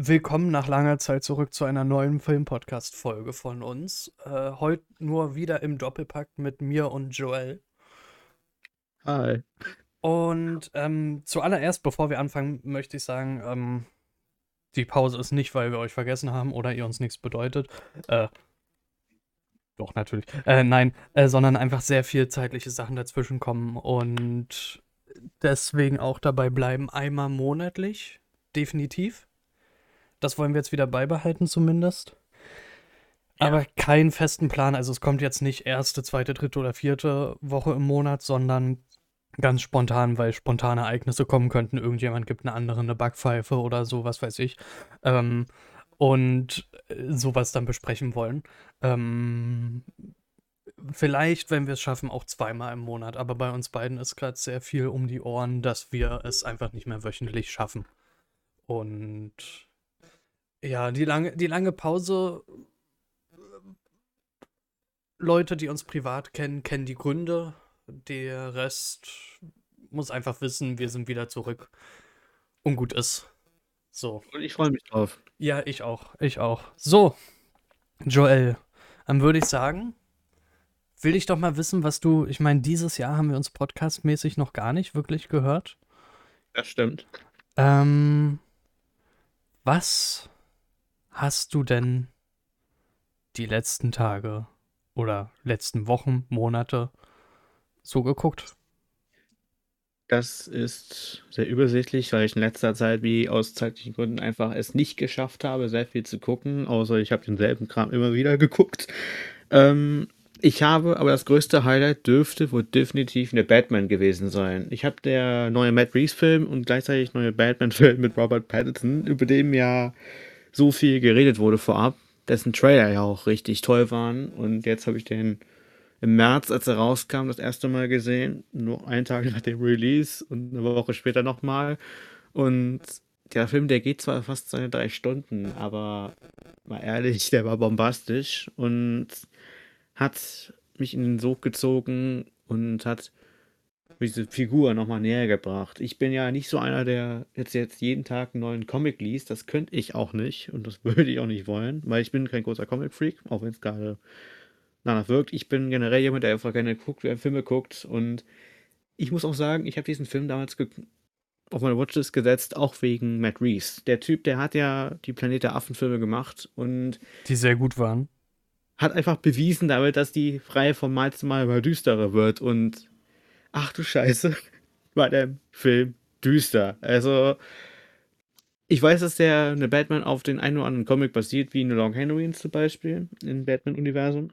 Willkommen nach langer Zeit zurück zu einer neuen Film-Podcast-Folge von uns. Äh, heute nur wieder im Doppelpack mit mir und Joel. Hi. Und ähm, zuallererst, bevor wir anfangen, möchte ich sagen, ähm, die Pause ist nicht, weil wir euch vergessen haben oder ihr uns nichts bedeutet. Äh, doch, natürlich. Äh, nein, äh, sondern einfach sehr viel zeitliche Sachen dazwischen kommen und deswegen auch dabei bleiben, einmal monatlich, definitiv. Das wollen wir jetzt wieder beibehalten zumindest. Aber keinen festen Plan. Also es kommt jetzt nicht erste, zweite, dritte oder vierte Woche im Monat, sondern ganz spontan, weil spontane Ereignisse kommen könnten. Irgendjemand gibt eine andere eine Backpfeife oder so, was weiß ich. Ähm, und äh, sowas dann besprechen wollen. Ähm, vielleicht, wenn wir es schaffen, auch zweimal im Monat. Aber bei uns beiden ist gerade sehr viel um die Ohren, dass wir es einfach nicht mehr wöchentlich schaffen. Und ja, die lange, die lange Pause. Leute, die uns privat kennen, kennen die Gründe. Der Rest muss einfach wissen, wir sind wieder zurück. Und gut ist. So. Und ich freue mich drauf. Ja, ich auch. Ich auch. So, Joel, dann würde ich sagen, will ich doch mal wissen, was du. Ich meine, dieses Jahr haben wir uns podcastmäßig noch gar nicht wirklich gehört. Das stimmt. Ähm, was hast du denn die letzten Tage oder letzten Wochen, Monate so geguckt? Das ist sehr übersichtlich, weil ich in letzter Zeit, wie aus zeitlichen Gründen, einfach es nicht geschafft habe, sehr viel zu gucken, außer ich habe denselben Kram immer wieder geguckt. Ähm, ich habe, aber das größte Highlight dürfte wohl definitiv eine Batman gewesen sein. Ich habe der neue Matt Reeves-Film und gleichzeitig neue Batman-Film mit Robert Pattinson, über den ja so viel geredet wurde vorab, dessen Trailer ja auch richtig toll waren. Und jetzt habe ich den im März, als er rauskam, das erste Mal gesehen. Nur einen Tag nach dem Release und eine Woche später nochmal. Und der Film, der geht zwar fast seine drei Stunden, aber mal ehrlich, der war bombastisch und hat mich in den Sog gezogen und hat diese Figur nochmal näher gebracht. Ich bin ja nicht so einer, der jetzt, jetzt jeden Tag einen neuen Comic liest. Das könnte ich auch nicht und das würde ich auch nicht wollen, weil ich bin kein großer Comic-Freak, auch wenn es gerade danach wirkt. Ich bin generell jemand, der einfach gerne guckt, wer Filme guckt und ich muss auch sagen, ich habe diesen Film damals auf meine Watchlist gesetzt, auch wegen Matt Reeves. Der Typ, der hat ja die Planet der Affen-Filme gemacht und. Die sehr gut waren. Hat einfach bewiesen damit, dass die Reihe von Mal zu Mal immer düsterer wird und ach du Scheiße, war der Film düster. Also, ich weiß, dass der eine Batman auf den einen oder anderen Comic basiert, wie in The Long Halloween zum Beispiel, im Batman-Universum.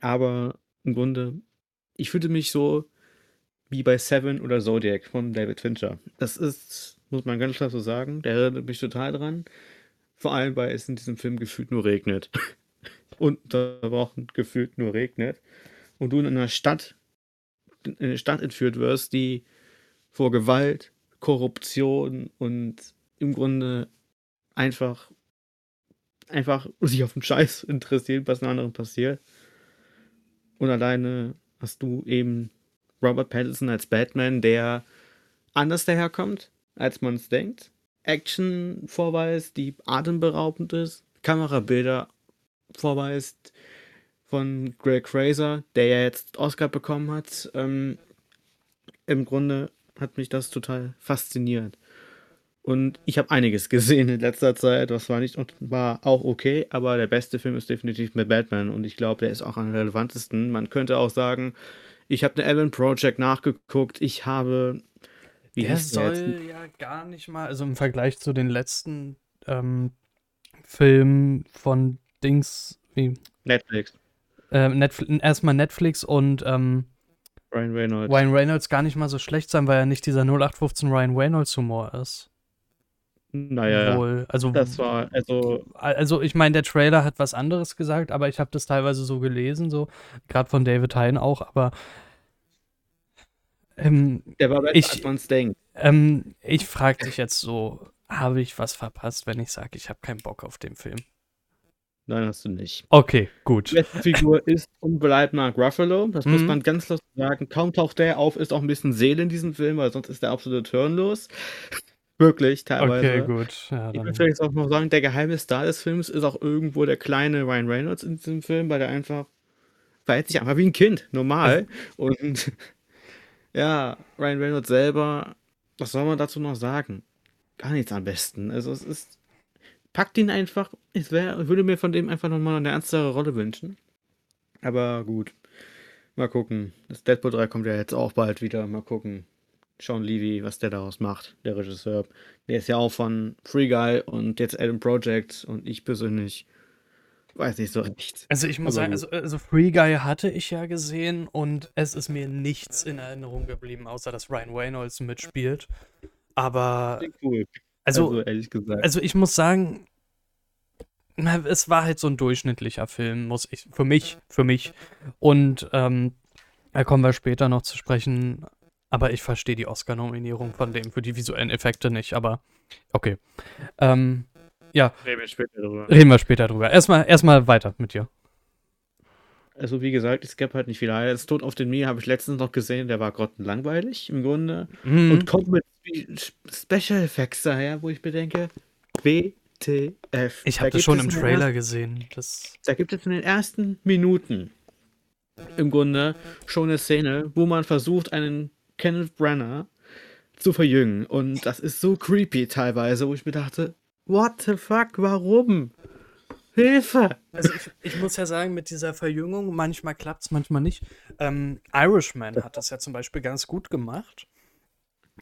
Aber im Grunde, ich fühlte mich so wie bei Seven oder Zodiac von David Fincher. Das ist, muss man ganz klar so sagen, der erinnert mich total dran. Vor allem, weil es in diesem Film gefühlt nur regnet. Wochen gefühlt nur regnet. Und du in einer Stadt in eine Stadt entführt wirst, die vor Gewalt, Korruption und im Grunde einfach einfach sich auf den Scheiß interessiert, was in anderen passiert. Und alleine hast du eben Robert Pattinson als Batman, der anders daherkommt, als man es denkt. Action vorweist, die atemberaubend ist, Kamerabilder vorweist, von Greg Fraser, der ja jetzt Oscar bekommen hat. Ähm, Im Grunde hat mich das total fasziniert. Und ich habe einiges gesehen in letzter Zeit, was war nicht war auch okay, aber der beste Film ist definitiv mit Batman und ich glaube, der ist auch am relevantesten. Man könnte auch sagen, ich habe eine Evan Project nachgeguckt, ich habe wie der soll der ja gar nicht mal, also im Vergleich zu den letzten ähm, Filmen von Dings wie Netflix äh, Netflix, erstmal Netflix und ähm, Ryan Reynolds. Ryan Reynolds gar nicht mal so schlecht sein, weil er nicht dieser 0815 Ryan Reynolds Humor ist. Naja, Wohl. Also, das war, also. Also, ich meine, der Trailer hat was anderes gesagt, aber ich habe das teilweise so gelesen, so, gerade von David Hein auch, aber. Ähm, der war besser, ich, als man es denkt. Ähm, ich frage dich jetzt so: Habe ich was verpasst, wenn ich sage, ich habe keinen Bock auf den Film? Nein, hast du nicht. Okay, gut. Die beste Figur ist und bleibt Mark Ruffalo. Das mhm. muss man ganz lustig sagen. Kaum taucht der auf, ist auch ein bisschen Seele in diesem Film, weil sonst ist der absolut hirnlos. Wirklich, teilweise. Okay, gut. Ja, Ich würde vielleicht auch noch sagen, der geheime Star des Films ist auch irgendwo der kleine Ryan Reynolds in diesem Film, weil der einfach verhält sich einfach wie ein Kind, normal. Und ja, Ryan Reynolds selber, was soll man dazu noch sagen? Gar nichts am besten. Also es ist, packt ihn einfach. Ich wär, würde mir von dem einfach nochmal eine ernstere Rolle wünschen. Aber gut, mal gucken. Das Deadpool 3 kommt ja jetzt auch bald wieder. Mal gucken. Sean Levy, was der daraus macht, der Regisseur. Der ist ja auch von Free Guy und jetzt Adam Project und ich persönlich weiß nicht so recht. Also ich muss Aber sagen, also, also Free Guy hatte ich ja gesehen und es ist mir nichts in Erinnerung geblieben, außer dass Ryan Reynolds mitspielt. Aber cool. Also, Also ehrlich gesagt. also ich muss sagen, es war halt so ein durchschnittlicher Film, muss ich, für mich, für mich. Und ähm, da kommen wir später noch zu sprechen. Aber ich verstehe die Oscar-Nominierung von dem für die visuellen Effekte nicht. Aber okay. Ähm, ja, Reden wir später drüber. reden wir später drüber. Erstmal, erstmal weiter mit dir. Also wie gesagt, es gab halt nicht viel Highlights. Tod auf den Mir habe ich letztens noch gesehen, der war grottenlangweilig im Grunde. Mhm. Und kommt mit Spe- Special Effects daher, wo ich bedenke, WTF. Ich Da habe das gibt schon im Trailer ersten- gesehen. Das, Da gibt es in den ersten Minuten im Grunde schon eine Szene, wo man versucht, einen Kenneth Branagh zu verjüngen. Und das ist so creepy teilweise, wo ich mir dachte, what the fuck, warum? Hilfe! also ich, ich muss ja sagen, mit dieser Verjüngung, manchmal klappt es, manchmal nicht. Ähm, Irishman hat das ja zum Beispiel ganz gut gemacht.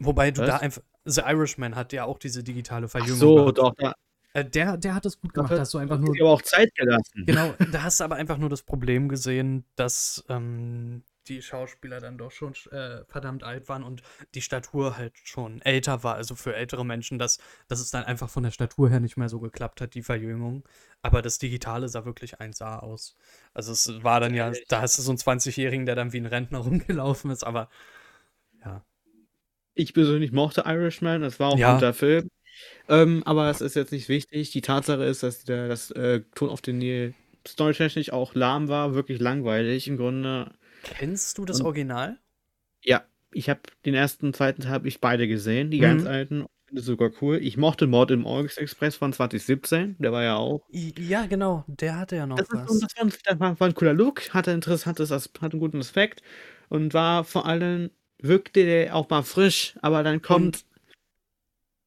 Wobei du Was? da einfach. The Irishman hat ja auch diese digitale Ach Verjüngung. so, gehabt. doch, da Äh, der, der hat es gut gemacht. Da hast du einfach nur. aber auch Zeit gelassen. Genau, da hast du aber einfach nur das Problem gesehen, dass ähm, die Schauspieler dann doch schon äh, verdammt alt waren und die Statur halt schon älter war, also für ältere Menschen, dass, dass es dann einfach von der Statur her nicht mehr so geklappt hat, die Verjüngung. Aber das Digitale sah wirklich 1A aus. Also es war dann ja, da hast du so einen 20-Jährigen, der dann wie ein Rentner rumgelaufen ist, aber ja. Ich persönlich mochte Irishman, das war auch Ja. ein guter Film. Ähm, aber das ist jetzt nicht wichtig. Die Tatsache ist, dass der das äh, Ton auf den Nil storytechnisch auch lahm war, wirklich langweilig im Grunde. Kennst du das Und- Original? Ja, ich habe den ersten und zweiten Teil habe ich beide gesehen, die ganz Mhm. alten. Finde sogar cool. Ich mochte Mord im Orient Express von 2017, der war ja auch. Ja, genau, der hatte ja noch Das, ist, was. so- das, war, ein, war, cooler Look, hatte interessantes, hatte einen guten Aspekt und war vor allem wirkte der auch mal frisch, aber dann kommt.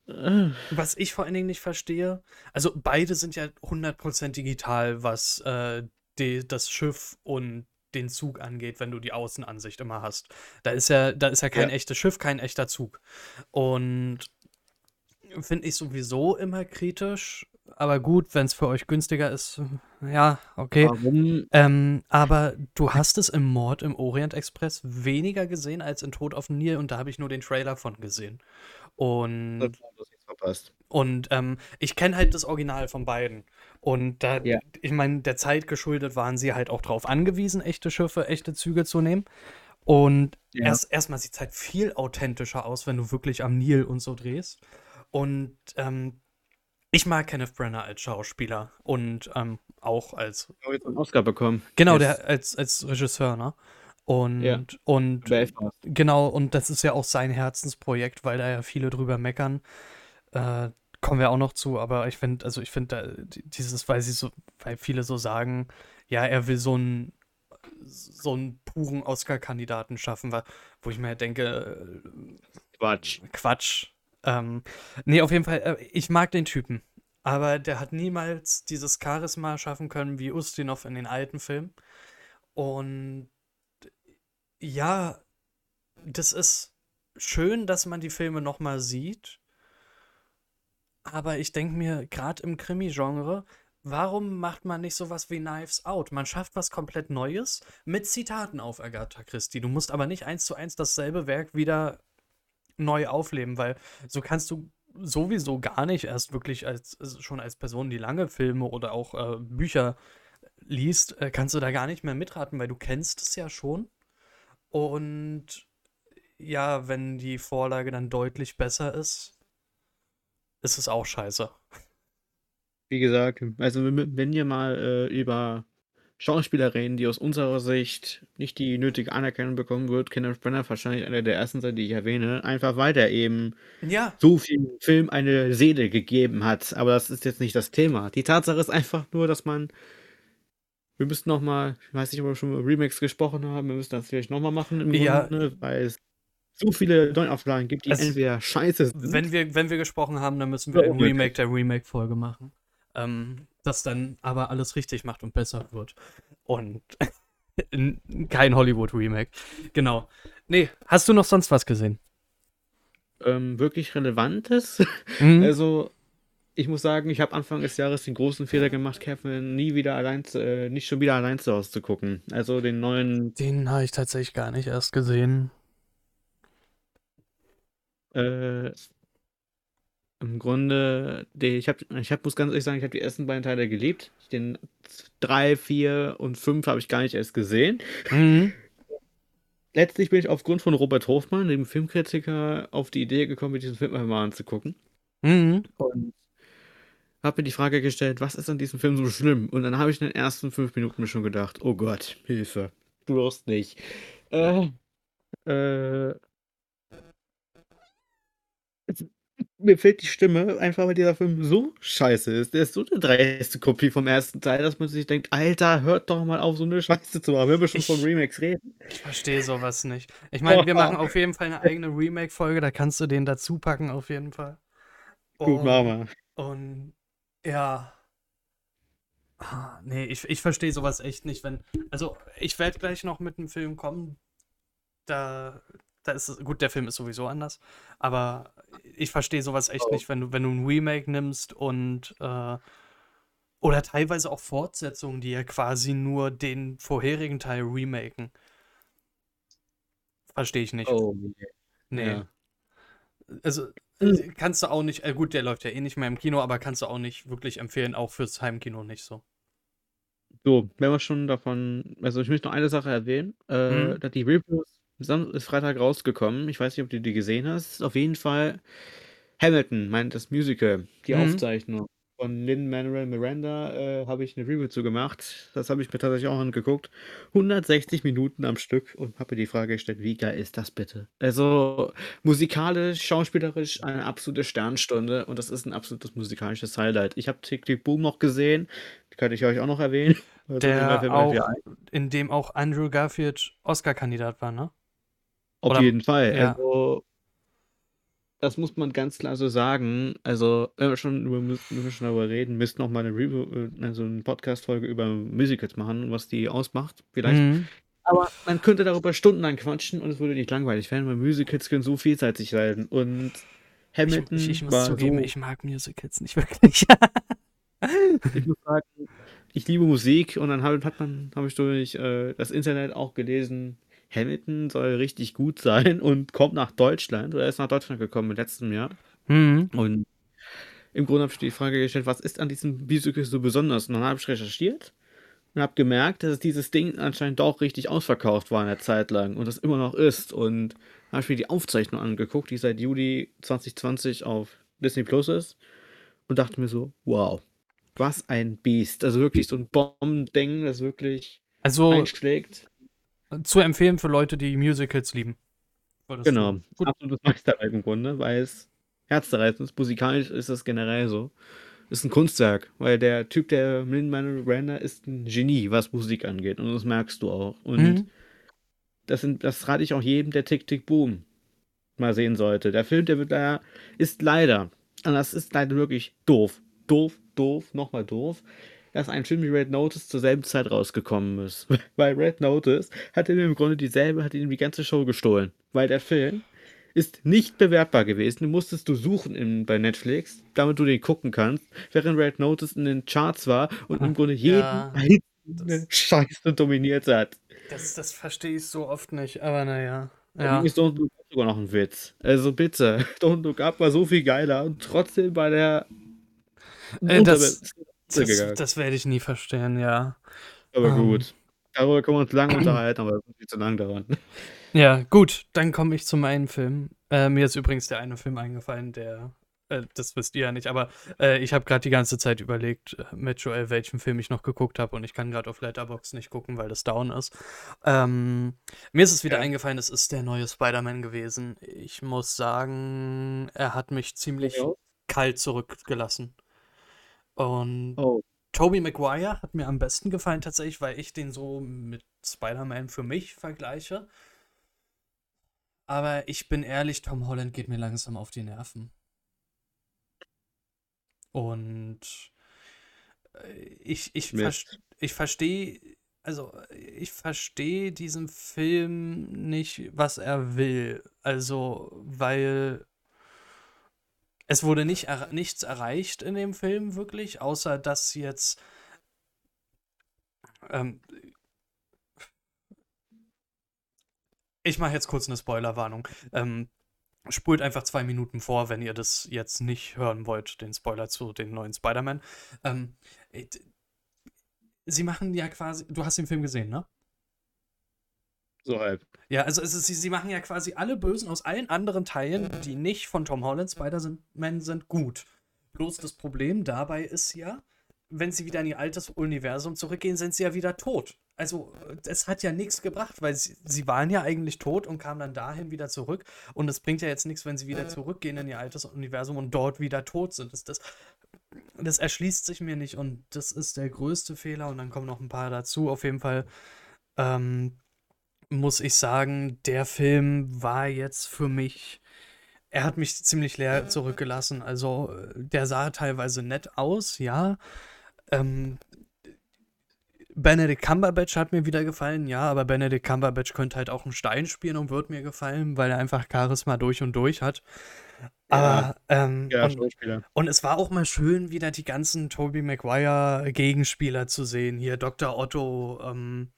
Äh, Was ich vor allen Dingen nicht verstehe, also beide sind ja 100% digital, was äh, die, das Schiff und den Zug angeht, wenn du die Außenansicht immer hast. Da ist ja, da ist ja kein Ja. echtes Schiff, kein echter Zug. Und finde ich sowieso immer kritisch, aber gut, wenn es für euch günstiger ist, ja, okay. warum Ähm, aber du hast es im Mord im Orient Express weniger gesehen als in Tod auf dem Nil und da habe ich nur den Trailer von gesehen. Und Das verpasst. Und ähm, ich kenne halt das Original von beiden. Und da, Ja. ich meine, der Zeit geschuldet waren sie halt auch drauf angewiesen, echte Schiffe, echte Züge zu nehmen. Und Ja. erst erstmal sieht es halt viel authentischer aus, wenn du wirklich am Nil und so drehst. Und ähm, ich mag Kenneth Branagh als Schauspieler und ähm, auch als, Ich habe jetzt einen Oscar bekommen. genau, Yes. der als, als Regisseur, ne? Und, Ja. und. Genau, und das ist ja auch sein Herzensprojekt, weil da ja viele drüber meckern. Äh, kommen wir auch noch zu, aber ich finde, also ich finde dieses, weil sie so, weil viele so sagen, ja, er will so einen so einen puren Oscar-Kandidaten schaffen, wo ich mir halt denke, Quatsch. äh, Quatsch. Ähm, nee, auf jeden Fall, äh, ich mag den Typen, aber der hat niemals dieses Charisma schaffen können wie Ustinov in den alten Filmen. Und ja, das ist schön, dass man die Filme nochmal sieht. Aber ich denke mir, gerade im Krimi-Genre, warum macht man nicht sowas wie Knives Out? Man schafft was komplett Neues mit Zitaten auf Agatha Christie. Du musst aber nicht eins zu eins dasselbe Werk wieder neu aufleben, weil so kannst du sowieso gar nicht erst wirklich als also schon als Person, die lange Filme oder auch äh, Bücher liest, äh, kannst du da gar nicht mehr mitraten, weil du kennst es ja schon. Und ja, wenn die Vorlage dann deutlich besser ist, ist es auch scheiße. Wie gesagt, also wenn ihr mal äh, über Schauspielerin, die aus unserer Sicht nicht die nötige Anerkennung bekommen wird, Kenneth Branagh wahrscheinlich einer der ersten sein, die ich erwähne, einfach weil der eben Ja. so viel Film eine Seele gegeben hat. Aber das ist jetzt nicht das Thema. Die Tatsache ist einfach nur, dass man wir müssten noch mal ich weiß nicht, ob wir schon über Remakes gesprochen haben, wir müssen das vielleicht noch mal machen im Ja. Grunde, weil es so viele Neuauflagen gibt, die Also, entweder scheiße sind Wenn wir, wenn wir gesprochen haben, dann müssen wir ein. Remake der Remake-Folge machen. Ähm, das dann aber alles richtig macht und besser wird. Und kein Hollywood-Remake. Genau. Nee, hast du noch sonst was gesehen? Ähm, wirklich Relevantes? Mhm. Also, ich muss sagen, ich habe Anfang des Jahres den großen Fehler gemacht, Kevin nie wieder allein zu äh, nicht schon wieder allein zu Hause zu gucken. Also, den neuen, Den habe ich tatsächlich gar nicht erst gesehen. Äh im Grunde, den ich habe ich habe muss ganz ehrlich sagen, ich habe die ersten beiden Teile geliebt. Den 3, 4 und 5 habe ich gar nicht erst gesehen. Mhm. Letztlich bin ich aufgrund von Robert Hofmann, dem Filmkritiker, auf die Idee gekommen, mir diesen Film einmal anzugucken. Mhm. Und habe mir die Frage gestellt, was ist an diesem Film so schlimm? Und dann habe ich in den ersten fünf Minuten mir schon gedacht, oh Gott, Hilfe, du wirst nicht. Äh, äh, mir fehlt die Stimme, einfach weil dieser Film so scheiße ist. Der ist so eine dreiste Kopie vom ersten Teil, dass man sich denkt, Alter, hört doch mal auf, so eine Scheiße zu machen, wenn wir schon von Ich- Remakes reden. Ich verstehe sowas nicht. Ich meine, wir machen auf jeden Fall eine eigene Remake-Folge, da kannst du den dazu packen, auf jeden Fall. Gut, Und- machen wir. Und ja. Ah, Nee, ich, ich verstehe sowas echt nicht, wenn. Also, ich werde gleich noch mit einem Film kommen. Da, da ist es. Gut, der Film ist sowieso anders. Aber ich verstehe sowas echt Oh. nicht, wenn du, wenn du ein Remake nimmst und äh, oder teilweise auch Fortsetzungen, die ja quasi nur den vorherigen Teil remaken. Verstehe ich nicht. Oh, nee. ja. Also Mhm. äh, kannst du auch nicht, äh, gut, der läuft ja eh nicht mehr im Kino, aber kannst du auch nicht wirklich empfehlen, auch fürs Heimkino nicht so. So, wenn wir schon davon also, ich möchte noch eine Sache erwähnen, äh, Mhm. da die Reviews Sam ist Freitag rausgekommen. Ich weiß nicht, ob du die gesehen hast. Auf jeden Fall Hamilton, meint das Musical, die Mhm. Aufzeichnung von Lin-Manuel Miranda, äh, habe ich 'ne Review zu gemacht. Das habe ich mir tatsächlich auch angeguckt. 160 Minuten am Stück und habe mir die Frage gestellt: „Wie geil ist das bitte?“ Also, musikalisch, schauspielerisch eine absolute Sternstunde und das ist 'n absolutes musikalisches Highlight. Ich habe Tick Tick Boom noch gesehen, könnte ich euch auch noch erwähnen. Der auch, ein. in dem auch Andrew Garfield Oscar-Kandidat war, ne? Auf Oder jeden Fall. ja. Also das muss man ganz klar so sagen. Also, wenn wir schon über wenn wir schon darüber reden, müssten auch mal 'ne Review äh, also 'ne Podcast-Folge über Musicals machen, was die ausmacht vielleicht. Mhm. Aber man könnte darüber stundenlang quatschen und es würde nicht langweilig werden, weil Musicals können so vielseitig sein und Ich, Hamilton ich, ich muss war zugeben, so ich mag Musicals nicht wirklich. ich muss sagen, ich liebe Musik und dann habe hat man habe ich durch, äh, das Internet auch gelesen, Hamilton soll richtig gut sein und kommt nach Deutschland oder ist nach Deutschland gekommen im letzten Jahr. Mhm. Und im Grunde habe ich die Frage gestellt: „Was ist an diesem Musical so besonders?“ Und dann habe ich recherchiert und habe gemerkt, dass dieses Ding anscheinend doch richtig ausverkauft war 'ne Zeit lang und das immer noch ist. Und habe ich mir die Aufzeichnung angeguckt, die seit Juli 2020 auf Disney Plus ist und dachte mir so: „Wow, was ein Biest.“ Also wirklich so 'n Bombending, das wirklich Also einschlägt. Zu empfehlen für Leute, die Musicals lieben. Genau. Gut. absolutes Meisterwerk im Grunde, weil es herzzerreißend ist. Musikalisch ist das generell so. Ist 'n Kunstwerk, weil der Typ, der Lin-Manuel Miranda ist 'n Genie, was Musik angeht und das merkst du auch. Und Mhm. das sind das rate ich auch jedem, der Tick Tick Boom mal sehen sollte. Der Film, der wird leider ist leider und das ist leider wirklich doof, doof, doof, noch mal doof, dass ein Film wie Red Notice zur selben Zeit rausgekommen ist. Weil Red Notice hat ihm im Grunde dieselbe hat ihm die ganze Show gestohlen, weil der Film ist nicht bewertbar gewesen. Den musstest du suchen in bei Netflix, damit du den gucken kannst, während Red Notice in den Charts war und im Grunde jeden Ja, das Scheiße dominiert hat. das das verstehe ich so oft nicht, aber na ja. Ist Don't Look Up sogar noch 'n Witz. Also bitte, Don't Look Up war so viel geiler und trotzdem war der Äh, das das untergegangen. das werde ich nie verstehen, ja. Aber Ähm. gut. Darüber können wir uns lange unterhalten, aber das ist viel zu lang dauern. Ja, gut, dann komme ich zu meinem Film. Äh, mir ist übrigens der eine Film eingefallen, der äh, das wisst ihr ja nicht, aber äh, ich habe gerade die ganze Zeit überlegt äh, mit Joel, welchen Film ich noch geguckt habe und ich kann gerade auf Letterbox nicht gucken, weil das down ist. Ähm, mir ist es wieder Ja. eingefallen, es ist der neue Spider-Man gewesen. Ich muss sagen, er hat mich ziemlich Ja. kalt zurückgelassen. Und Oh, Tobey Maguire hat mir am besten gefallen tatsächlich, weil ich den so mit Spider-Man für mich vergleiche. Aber ich bin ehrlich, Tom Holland geht mir langsam auf die Nerven. Und äh, ich, ich, vers ich verstehe, also ich verstehe diesen Film nicht, was er will. Also, weil es wurde nicht er nichts erreicht in dem Film wirklich, außer dass jetzt ähm, ich mache jetzt kurz eine Spoilerwarnung. Ähm, spult einfach zwei Minuten vor, wenn ihr das jetzt nicht hören wollt, den Spoiler zu den neuen Spider-Man. Ähm, äh, sie machen ja quasi, du hast den Film gesehen, ne? So halb. Ja, also ist, sie, sie machen ja quasi alle Bösen aus allen anderen Teilen, die nicht von Tom Holland Spider-Man sind, gut. Bloß das Problem dabei ist ja, wenn sie wieder in ihr altes Universum zurückgehen, sind sie ja wieder tot. Also es hat ja nichts gebracht, weil sie, sie waren ja eigentlich tot und kamen dann dahin wieder zurück. Und es bringt ja jetzt nichts, wenn sie wieder zurückgehen in ihr altes Universum und dort wieder tot sind. Das, das, das erschließt sich mir nicht und das ist der größte Fehler. Und dann kommen noch ein paar dazu. Auf jeden Fall ähm, muss ich sagen, der Film war jetzt für mich, er hat mich ziemlich leer zurückgelassen. Also, äh, der sah teilweise nett aus, ja. Ähm, Benedict Cumberbatch hat mir wieder gefallen, ja, aber Benedict Cumberbatch könnte halt auch einen Stein spielen und wird mir gefallen, weil er einfach Charisma durch und durch hat. Aber, ähm, Ja, und, und es war auch mal schön, wieder die ganzen Tobey Maguire Gegenspieler zu sehen. Hier Dr. Otto, ähm,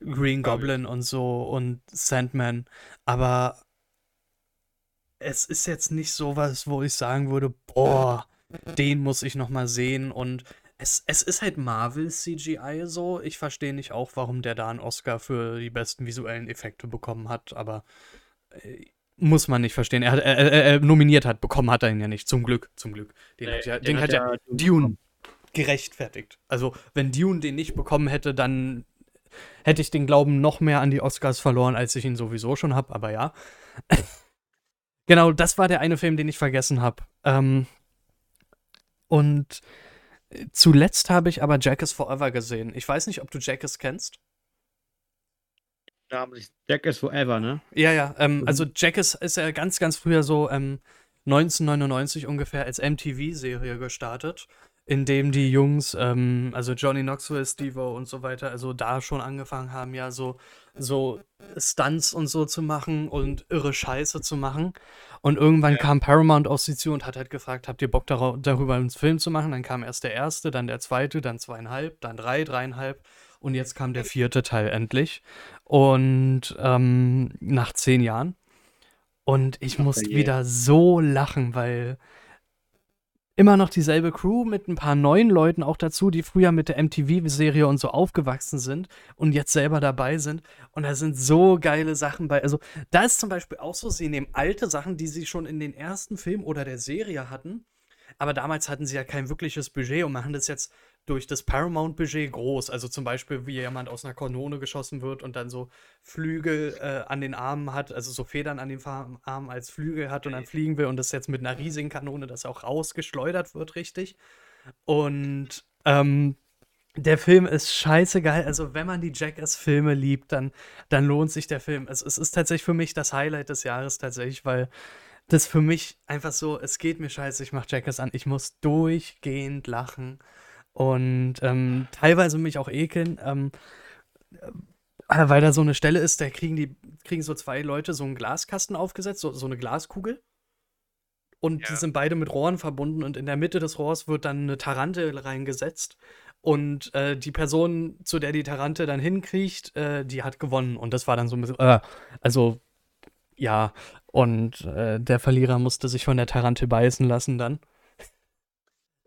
Green Goblin und so und Sandman. Aber es ist jetzt nicht sowas, wo ich sagen würde, boah, den muss ich noch mal sehen. Und es, es ist halt Marvel CGI so. Ich verstehe nicht auch, warum der da einen Oscar für die besten visuellen Effekte bekommen hat, aber äh, muss man nicht verstehen. Er hat er, er, er nominiert hat, bekommen hat er ihn ja nicht. Zum Glück, zum Glück. Den hat ja, den hat ja Dune gerechtfertigt. Also, wenn Dune den nicht bekommen hätte, dann hätte ich den Glauben noch mehr an die Oscars verloren, als ich ihn sowieso schon habe, aber ja. genau, das war der eine Film, den ich vergessen habe. Ähm, und äh, zuletzt habe ich aber Jack is Forever gesehen. Ich weiß nicht, ob du Jackass kennst. Namentlich Jack is Forever, ne? Ja, ja, ähm, Mhm. also Jackass ist ja ganz, ganz früher so ähm, 1999 ungefähr als MTV-Serie gestartet, in dem die Jungs, ähm, also Johnny Knoxville, Steve-O und so weiter, also da schon angefangen haben, ja, so, so Stunts und so zu machen und irre Scheiße zu machen. Und irgendwann Ja. kam Paramount auf sie zu und hat halt gefragt, habt ihr Bock darüber einen Film zu machen? Dann kam erst der erste, dann der zweite, dann zweieinhalb, dann drei, dreieinhalb und jetzt kam der vierte Teil endlich. Und ähm, nach zehn Jahren. Und ich Ach, musste wieder so lachen, weil immer noch dieselbe Crew mit ein paar neuen Leuten auch dazu, die früher mit der MTV-Serie und so aufgewachsen sind und jetzt selber dabei sind. Und da sind so geile Sachen bei. Also, da ist zum Beispiel auch so, sie nehmen alte Sachen, die sie schon in den ersten Film oder der Serie hatten. Aber damals hatten sie ja kein wirkliches Budget und machen das jetzt durch das Paramount-Budget groß. Also zum Beispiel, wie jemand aus einer Kanone geschossen wird und dann so Flügel äh, an den Armen hat, also so Federn an den Armen als Flügel hat und dann fliegen will und das jetzt mit einer riesigen Kanone, das auch rausgeschleudert wird, richtig. Und ähm, der Film ist scheiße geil. Also, wenn man die Jackass-Filme liebt, dann, dann lohnt sich der Film. Also, es ist tatsächlich für mich das Highlight des Jahres tatsächlich, weil das für mich einfach so, es geht mir scheiße, ich mach Jackass an, ich muss durchgehend lachen und ähm, teilweise mich auch ekeln, ähm, äh, weil da so eine Stelle ist, da kriegen die, kriegen so zwei Leute so einen Glaskasten aufgesetzt, so, so eine Glaskugel. Und die Ja. sind beide mit Rohren verbunden und in der Mitte des Rohrs wird dann eine Tarantel reingesetzt. Und äh, die Person, zu der die Tarantel dann hinkriecht, äh, die hat gewonnen. Und das war dann so ein bisschen, äh, also, ja. Und äh, der Verlierer musste sich von der Tarantel beißen lassen dann.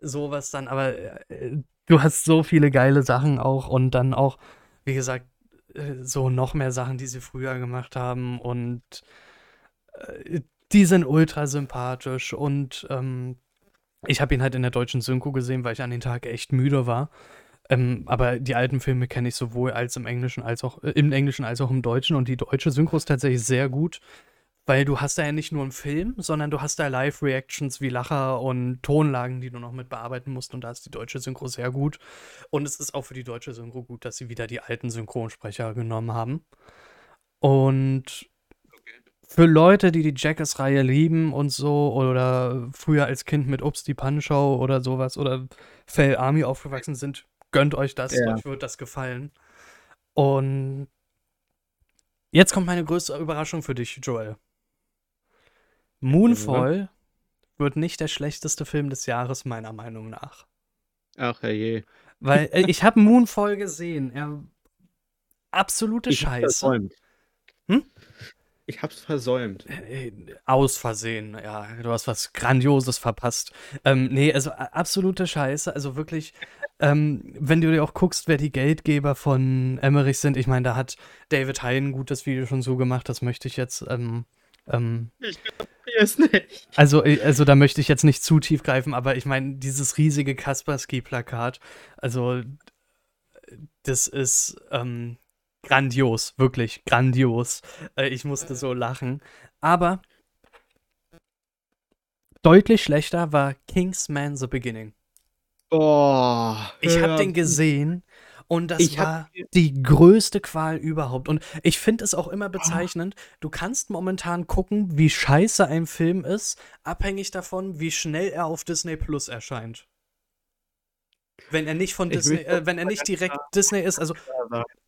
Sowas dann, aber äh, du hast so viele geile Sachen auch und dann auch, wie gesagt, äh, so noch mehr Sachen, die sie früher gemacht haben und äh, die sind ultra sympathisch und ähm, ich habe ihn halt in der deutschen Synchro gesehen, weil ich an den Tag echt müde war. Ähm, aber die alten Filme kenne ich sowohl als im Englischen als auch äh, im Englischen als auch im Deutschen und die deutsche Synchro ist tatsächlich sehr gut, weil du hast da ja nicht nur einen Film, sondern du hast da Live-Reactions wie Lacher und Tonlagen, die du noch mit bearbeiten musst und da ist die deutsche Synchro sehr gut und es ist auch für die deutsche Synchro gut, dass sie wieder die alten Synchronsprecher genommen haben. Und für Leute, die die Jackass-Reihe lieben und so, oder früher als Kind mit Ups die Pannenschau oder sowas, oder Fell Army aufgewachsen sind, gönnt euch das, Ja. euch wird das gefallen. Und jetzt kommt meine größte Überraschung für dich, Joel. Moonfall wird nicht der schlechteste Film des Jahres, meiner Meinung nach. Ach herrje. Weil äh, ich habe Moonfall gesehen. Er, absolute Ich hab's Scheiße. versäumt. Hm? Ich hab's versäumt. Äh, Aus Versehen, ja, du hast was Grandioses verpasst. Ähm, nee, also absolute Scheiße. Also wirklich, ähm, wenn du dir auch guckst, wer die Geldgeber von Emmerich sind, ich meine, da hat David Hein ein gutes Video schon so gemacht, das möchte ich jetzt, ähm, ähm, Jetzt nicht. also, äh, also da möchte ich jetzt nicht zu tief greifen, aber ich meine, dieses riesige Kaspersky-Plakat, also das ist ähm, grandios, wirklich grandios. Äh, ich musste so lachen. Aber deutlich schlechter war Kingsman The Beginning. Boah. Ich habe den gesehen und das Ich war die größte Qual überhaupt. Und ich finde es auch immer bezeichnend, du kannst momentan gucken, wie scheiße ein Film ist, abhängig davon, wie schnell er auf Disney Plus erscheint. Wenn er nicht von Ich Disney, äh, wenn er nicht direkt Disney ist, also,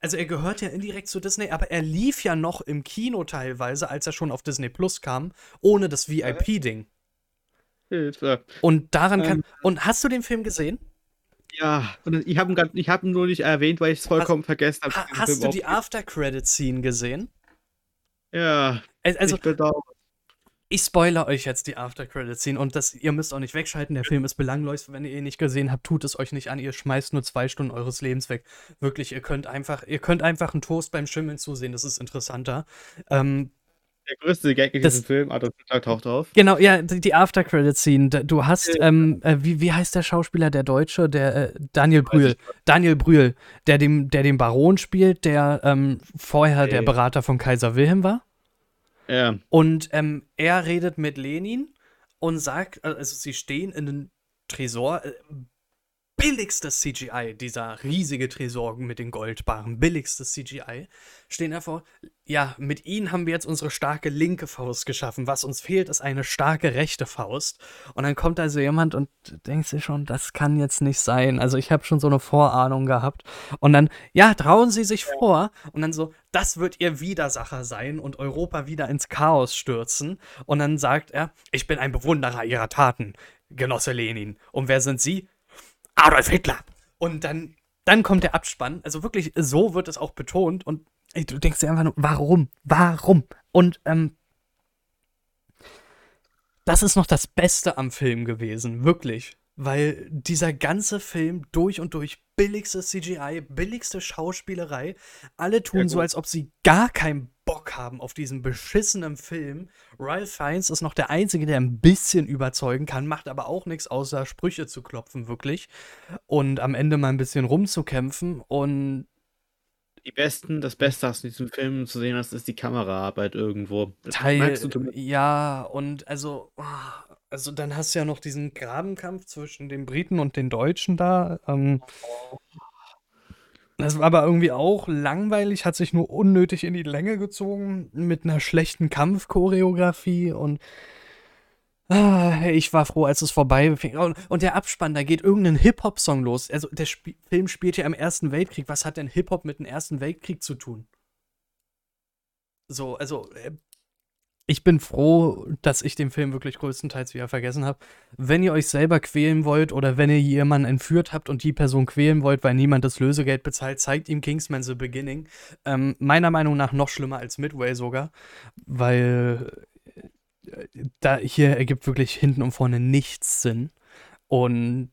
also er gehört ja indirekt zu Disney, aber er lief ja noch im Kino teilweise, als er schon auf Disney Plus kam, ohne das VIP-Ding. Und daran kann. Ähm. Und hast du den Film gesehen? Ja, und ich habe ihn, grad- ich hab ihn nur nicht erwähnt, weil ich es vollkommen vergessen habe. Ha hast du die After-Credit-Scene gesehen? Ja, Al- Also, ich bedauere. ich spoilere euch jetzt die After-Credit-Scene und das, ihr müsst auch nicht wegschalten. Der Film ist belanglos. Wenn ihr ihn nicht gesehen habt, tut es euch nicht an. Ihr schmeißt nur zwei Stunden eures Lebens weg. Wirklich, ihr könnt einfach, ihr könnt einfach einen Toast beim Schimmeln zusehen. Das ist interessanter. Ähm, Der größte Gag in Das- diesem Film, Adolf Hitler taucht auf. genau, ja, die, die After-Credit-Scene. Du hast, ähm, äh, wie, wie heißt der Schauspieler, der Deutsche? Der äh, Daniel Brühl. Daniel Brühl, der dem, der den Baron spielt, der ähm, vorher der Nee. Berater von Kaiser Wilhelm war. Ja, Und ähm, er redet mit Lenin und sagt, also sie stehen in einem Tresor, äh, billigstes CGI, dieser riesige Tresor mit den Goldbarren, billigstes CGI, stehen davor, ja, mit ihnen haben wir jetzt unsere starke linke Faust geschaffen. Was uns fehlt, ist eine starke rechte Faust. Und dann kommt also jemand und denkt sich schon, das kann jetzt nicht sein. Also ich habe schon so eine Vorahnung gehabt. Und dann, ja, trauen Sie sich vor. Und dann so, das wird Ihr Widersacher sein und Europa wieder ins Chaos stürzen. Und dann sagt er, ich bin ein Bewunderer Ihrer Taten, Genosse Lenin. Und wer sind Sie? Adolf Hitler. Und dann, dann kommt der Abspann. Also wirklich, so wird es auch betont. Und ey, du denkst dir einfach nur, warum? Warum? Und ähm, das ist noch das Beste am Film gewesen, wirklich. Weil dieser ganze Film durch und durch billigste CGI, billigste Schauspielerei, alle tun Ja, so, als ob sie gar keinen Bock haben auf diesen beschissenen Film. Ralph Fiennes ist noch der Einzige, der ein bisschen überzeugen kann, macht aber auch nichts außer Sprüche zu klopfen, wirklich. Und am Ende mal ein bisschen rumzukämpfen. Und die besten, das Beste, was du in diesem Film zu sehen hast, ist die Kameraarbeit irgendwo. Das Teil, ja, und also, ah, also dann hast du ja noch diesen Grabenkampf zwischen den Briten und den Deutschen da. Ähm, das war aber irgendwie auch langweilig, hat sich nur unnötig in die Länge gezogen mit einer schlechten Kampfchoreografie und ah, ich war froh, als es vorbei fing. Und, und der Abspann, da geht irgendein Hip-Hop-Song los. Also der Sp Film spielt ja im Ersten Weltkrieg. Was hat denn Hip-Hop mit dem Ersten Weltkrieg zu tun? So, also äh, ich bin froh, dass ich den Film wirklich größtenteils wieder vergessen habe. Wenn ihr euch selber quälen wollt oder wenn ihr jemanden entführt habt und die Person quälen wollt, weil niemand das Lösegeld bezahlt, zeigt ihm Kingsman The Beginning. Ähm, meiner Meinung nach noch schlimmer als Midway sogar, weil äh, da hier ergibt wirklich hinten und vorne nichts Sinn. Und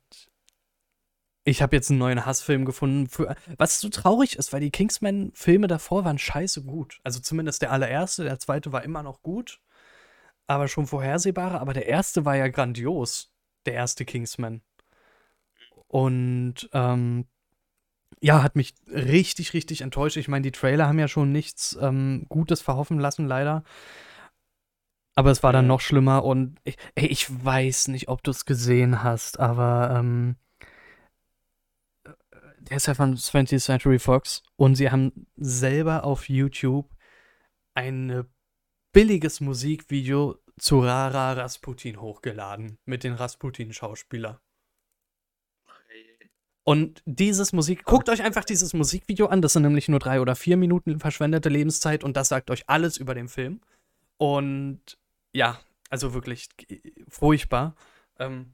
ich habe jetzt einen neuen Hassfilm gefunden, für, was so traurig ist, weil die Kingsman-Filme davor waren scheiße gut. Also zumindest der allererste, der zweite war immer noch gut. aber schon vorhersehbarer. Aber der erste war ja grandios. Der erste Kingsman. Und ähm, ja, hat mich richtig, richtig enttäuscht. Ich meine, die Trailer haben ja schon nichts ähm, Gutes verhoffen lassen, leider. Aber es war dann noch schlimmer und ich, ey, ich weiß nicht, ob du es gesehen hast, aber ähm, der ist ja von 20th Century Fox und sie haben selber auf YouTube ein billiges Musikvideo zu Rara Rasputin hochgeladen mit den Rasputin-Schauspieler. Und dieses Musik, guckt euch einfach dieses Musikvideo an, das sind nämlich nur drei oder vier Minuten verschwendete Lebenszeit und das sagt euch alles über den Film. Und ja, also wirklich furchtbar. Ähm,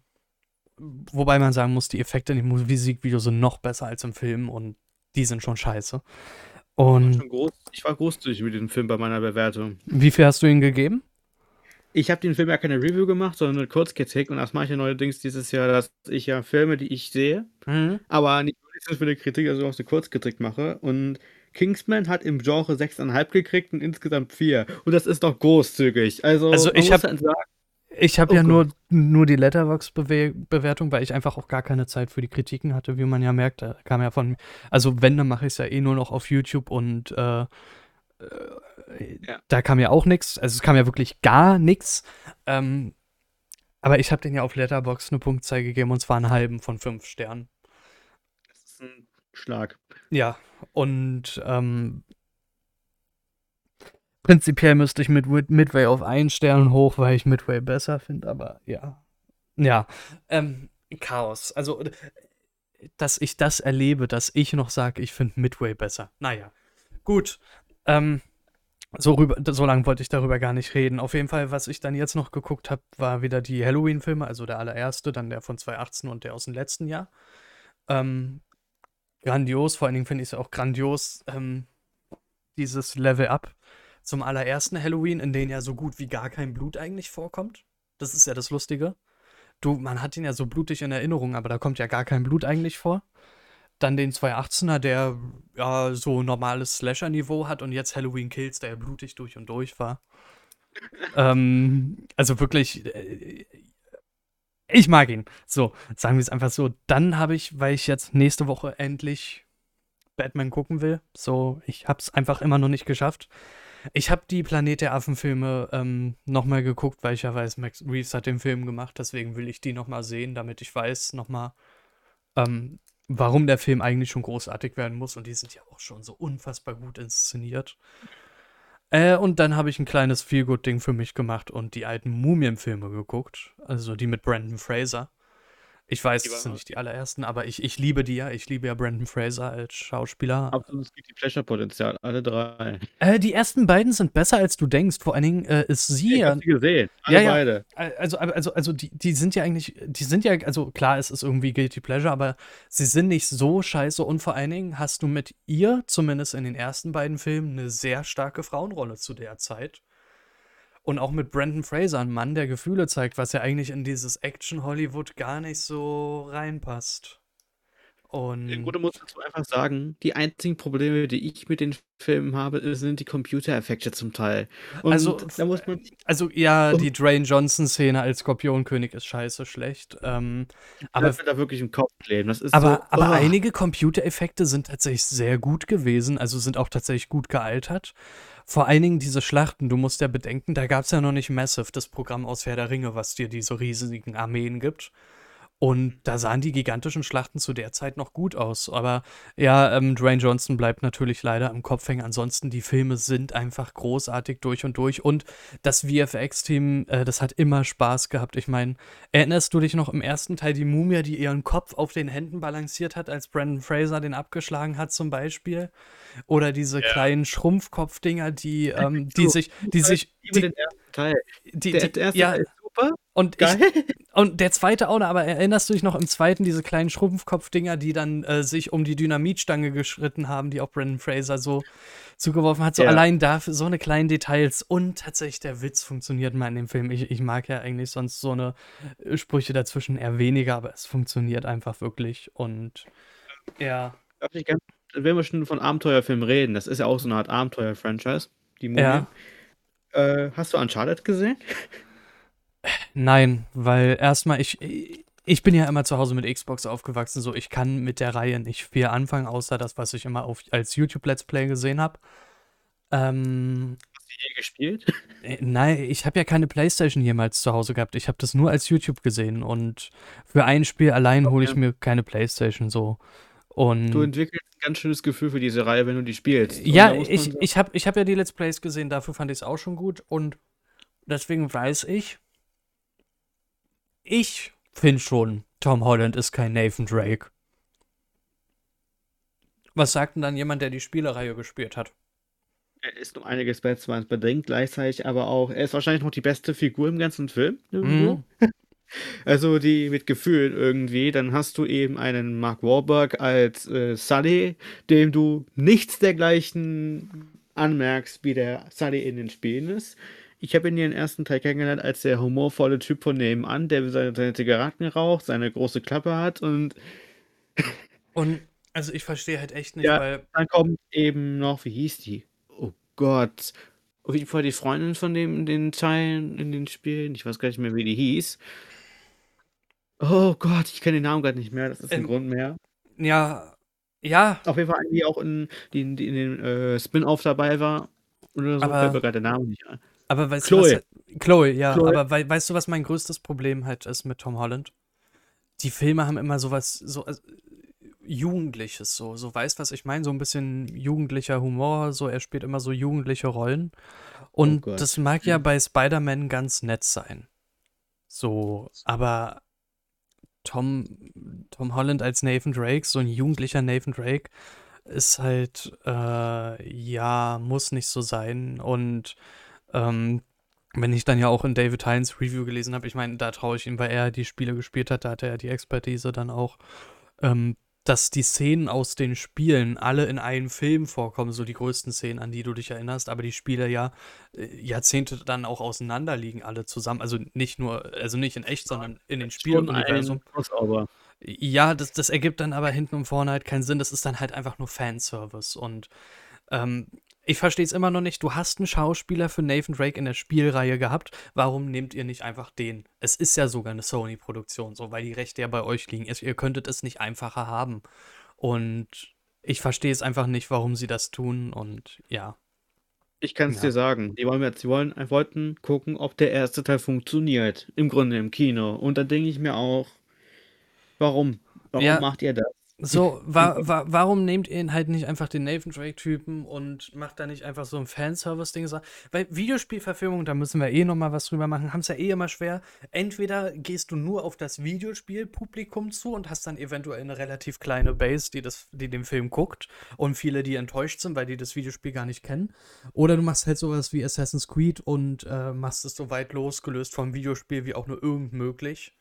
wobei man sagen muss, die Effekte in dem Musikvideo sind noch besser als im Film und die sind schon scheiße. Und ich war großzügig mit dem Film bei meiner Bewertung. Wie viel hast du ihm gegeben? Ich habe den Film ja keine Review gemacht, sondern eine Kurzkritik und das mache ich ja neuerdings dieses Jahr, dass ich ja Filme, die ich sehe, mhm. aber nicht für eine Kritik, also auch eine Kurzkritik mache. Und Kingsman hat im Genre 6,5 gekriegt und insgesamt 4. Und das ist doch großzügig. Also, also ich habe ich habe oh ja nur, nur die Letterbox-Bewertung, weil ich einfach auch gar keine Zeit für die Kritiken hatte, wie man ja merkt. Da kam ja von. Also, wenn, dann mache ich es ja eh nur noch auf YouTube und äh, ja. da kam ja auch nichts. Also, es kam ja wirklich gar nichts. Ähm, aber ich habe den ja auf Letterbox eine Punktzahl gegeben und zwar einen halben von fünf Sternen. Das ist ein Schlag. Ja, und ähm, prinzipiell müsste ich mit Midway auf einen Stern hoch, weil ich Midway besser finde, aber ja. Ja, ähm, Chaos. Also, dass ich das erlebe, dass ich noch sage, ich finde Midway besser. Naja, gut. Ähm, so, rüber, so lange wollte ich darüber gar nicht reden. Auf jeden Fall, was ich dann jetzt noch geguckt habe, war wieder die Halloween-Filme, also der allererste, dann der von 2018 und der aus dem letzten Jahr. Ähm, grandios, vor allen Dingen finde ich es auch grandios, ähm, dieses Level-Up zum allerersten Halloween, in dem ja so gut wie gar kein Blut eigentlich vorkommt. Das ist ja das Lustige. Du, man hat ihn ja so blutig in Erinnerung, aber da kommt ja gar kein Blut eigentlich vor. Dann den 218er, der ja so normales Slasher-Niveau hat und jetzt Halloween Kills, der ja blutig durch und durch war. ähm, also wirklich, äh, ich mag ihn. So, sagen wir es einfach so. Dann habe ich, weil ich jetzt nächste Woche endlich Batman gucken will, so, ich habe es einfach immer noch nicht geschafft. Ich habe die Planet der Affen-Filme ähm, nochmal geguckt, weil ich ja weiß, Max Reeves hat den Film gemacht, deswegen will ich die nochmal sehen, damit ich weiß nochmal, ähm, warum der Film eigentlich schon großartig werden muss. Und die sind ja auch schon so unfassbar gut inszeniert. Äh, und dann habe ich ein kleines Feelgood-Ding für mich gemacht und die alten Mumien-Filme geguckt. Also die mit Brandon Fraser. Ich weiß, es sind nicht die allerersten, aber ich, ich liebe die ja. Ich liebe ja Brandon Fraser als Schauspieler. Absolutes Guilty Pleasure-Potenzial, alle drei. Äh, die ersten beiden sind besser, als du denkst. Vor allen Dingen äh, ist sie ja. Ich sie gesehen, alle ja, beide. Ja. Also, also, also die, die sind ja eigentlich, die sind ja, also klar, es ist irgendwie Guilty Pleasure, aber sie sind nicht so scheiße. Und vor allen Dingen hast du mit ihr, zumindest in den ersten beiden Filmen, eine sehr starke Frauenrolle zu der Zeit. Und auch mit Brandon Fraser, ein Mann, der Gefühle zeigt, was ja eigentlich in dieses Action-Hollywood gar nicht so reinpasst. Und Im Grunde muss du einfach sagen, die einzigen Probleme, die ich mit den Filmen habe, sind die Computereffekte zum Teil. Und also, da muss man also ja, die Dwayne Johnson-Szene als Skorpionkönig ist scheiße schlecht. Ähm, aber da wirklich im Kopf kleben. Das ist aber, so, aber einige Computereffekte sind tatsächlich sehr gut gewesen, also sind auch tatsächlich gut gealtert. Vor allen Dingen diese Schlachten, du musst ja bedenken, da gab es ja noch nicht Massive, das Programm aus Herr der Ringe, was dir diese riesigen Armeen gibt. Und da sahen die gigantischen Schlachten zu der Zeit noch gut aus. Aber ja, ähm, Dwayne Johnson bleibt natürlich leider im Kopf hängen. Ansonsten, die Filme sind einfach großartig durch und durch. Und das VFX-Team, äh, das hat immer Spaß gehabt. Ich meine, erinnerst du dich noch im ersten Teil die Mumie, die ihren Kopf auf den Händen balanciert hat, als Brandon Fraser den abgeschlagen hat, zum Beispiel? Oder diese ja. kleinen Schrumpfkopfdinger, die, ähm, die sich, die sich. Die, den ersten Teil. Die, die, erste ja, super. Und, ich, und der zweite auch, aber erinnerst du dich noch im zweiten diese kleinen Schrumpfkopfdinger, die dann äh, sich um die Dynamitstange geschritten haben, die auch Brandon Fraser so zugeworfen hat? So ja. allein dafür, so eine kleinen Details und tatsächlich der Witz funktioniert mal in dem Film. Ich, ich mag ja eigentlich sonst so eine äh, Sprüche dazwischen eher weniger, aber es funktioniert einfach wirklich und ja. Wenn wir schon von Abenteuerfilmen reden, das ist ja auch so eine Art Abenteuer-Franchise, die Mumie. Ja. Äh, hast du Uncharted gesehen? Nein, weil erstmal ich ich bin ja immer zu Hause mit Xbox aufgewachsen, so ich kann mit der Reihe nicht viel anfangen, außer das, was ich immer auf, als YouTube Let's Play gesehen habe. Ähm, Hast du je gespielt? äh, nein, ich habe ja keine PlayStation jemals zu Hause gehabt. Ich habe das nur als YouTube gesehen und für ein Spiel allein hole ich Okay. mir keine PlayStation so. Du Und entwickelst ein ganz schönes Gefühl für diese Reihe, wenn du die spielst. Und ja, ich, ich habe ich hab ja die Let's Plays gesehen, dafür fand ich es auch schon gut und deswegen weiß ich, ich finde schon, Tom Holland ist kein Nathan Drake. Was sagt denn dann jemand, der die Spielereihe gespielt hat? er ist um einiges besser als bedingt, gleichzeitig aber auch er ist wahrscheinlich noch die beste Figur im ganzen Film. Mhm. Also, die mit Gefühlen irgendwie. Dann hast du eben einen Mark Wahlberg als, äh, Sully, dem du nichts dergleichen anmerkst, wie der Sully in den Spielen ist. Ich habe ihn in den ersten Teil kennengelernt als der humorvolle Typ von nebenan, der seine seine Zigaretten raucht, seine große Klappe hat und Und also ich verstehe halt echt nicht, Ja, weil dann kommt eben noch wie hieß die? Oh Gott. Auf jeden Fall die Freundin von dem in den Teilen in den Spielen. Ich weiß gar nicht mehr, wie die hieß. Oh Gott, ich kenne den Namen grad nicht mehr, das ist 'n Ähm, Grund mehr. ja, ja, Auf jeden Fall die auch in die die in den, äh, Spin-off dabei war oder so, fällt mir aber grad der Name nicht ein. Aber weißt du, was Chloe. halt Chloe, ja, Chloe. aber wei weißt du, was mein größtes Problem halt ist mit Tom Holland? Die Filme haben immer so was so also, Jugendliches so. So, weißt, was ich meine? So ein bisschen jugendlicher Humor, so er spielt immer so jugendliche Rollen Oh und Gott. das mag ja Mhm. bei Spider-Man ganz nett sein. So, aber Tom Tom Holland als Nathan Drake, so 'n jugendlicher Nathan Drake, ist halt, äh ja, muss nicht so sein und, ähm, wenn ich dann ja auch in David Hines Review gelesen habe ich meine, da traue ich ihm, weil er die Spiele gespielt hat, da hat er ja die Expertise dann auch, ähm, dass die Szenen aus den Spielen alle in einem Film vorkommen, so die größten Szenen, an die du dich erinnerst, aber die Spiele ja, äh, Jahrzehnte dann auch auseinander liegen alle zusammen. Also, nicht nur also, nicht in echt, sondern in den. Crossover. Ja, das das ergibt dann aber hinten und vorne halt keinen Sinn. Das ist dann halt einfach nur Fanservice und, ähm, ich verstehe es immer noch nicht. Du hast 'n Schauspieler für Nathan Drake in der Spielreihe gehabt. Warum nehmt ihr nicht einfach den? Es ist ja sogar 'ne Sony-Produktion, so, weil die Rechte ja bei euch liegen. Es ihr könntet es nicht einfacher haben. Und ich verstehe es einfach nicht, warum sie das tun und ja. Ich kann's Ja. dir sagen. Die wollen jetzt die wollen wollten gucken, ob der erste Teil funktioniert, im Grunde im Kino. Und da denke ich mir auch: „Warum? Warum Ja. macht ihr das?“ So, wa wa warum nehmt ihr halt nicht einfach den Nathan Drake-Typen und macht da nicht einfach so 'n Fanservice-Ding weil Videospielverfilmung, da müssen wir eh noch mal was drüber machen, haben's ja eh immer schwer. Entweder gehst du nur auf das Videospielpublikum zu und hast dann eventuell 'ne relativ kleine Base, die das die den Film guckt und viele, die enttäuscht sind, weil die das Videospiel gar nicht kennen. Oder du machst halt so was wie Assassin's Creed und, äh, machst es so weit losgelöst vom Videospiel wie auch nur irgend möglich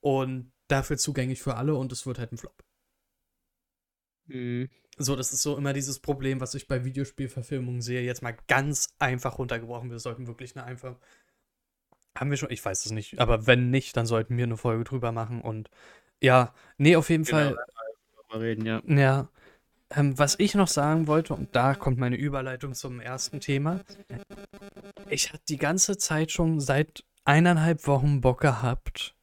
und dafür zugänglich für alle und es wird halt 'n Flop. Mhm. So, das ist so immer dieses Problem, was ich bei Videospielverfilmungen sehe. Jetzt mal ganz einfach runtergebrochen. Wir sollten wirklich 'ne einfach haben wir schon ich weiß es nicht, aber wenn nicht, dann sollten wir 'ne Folge drüber machen und ja, ne, auf jeden Genau, Fall reden, ja. ja. Ähm, was ich noch sagen wollte, und da kommt meine Überleitung zum ersten Thema. Ich hatte die ganze Zeit schon seit 1,5 Wochen Bock gehabt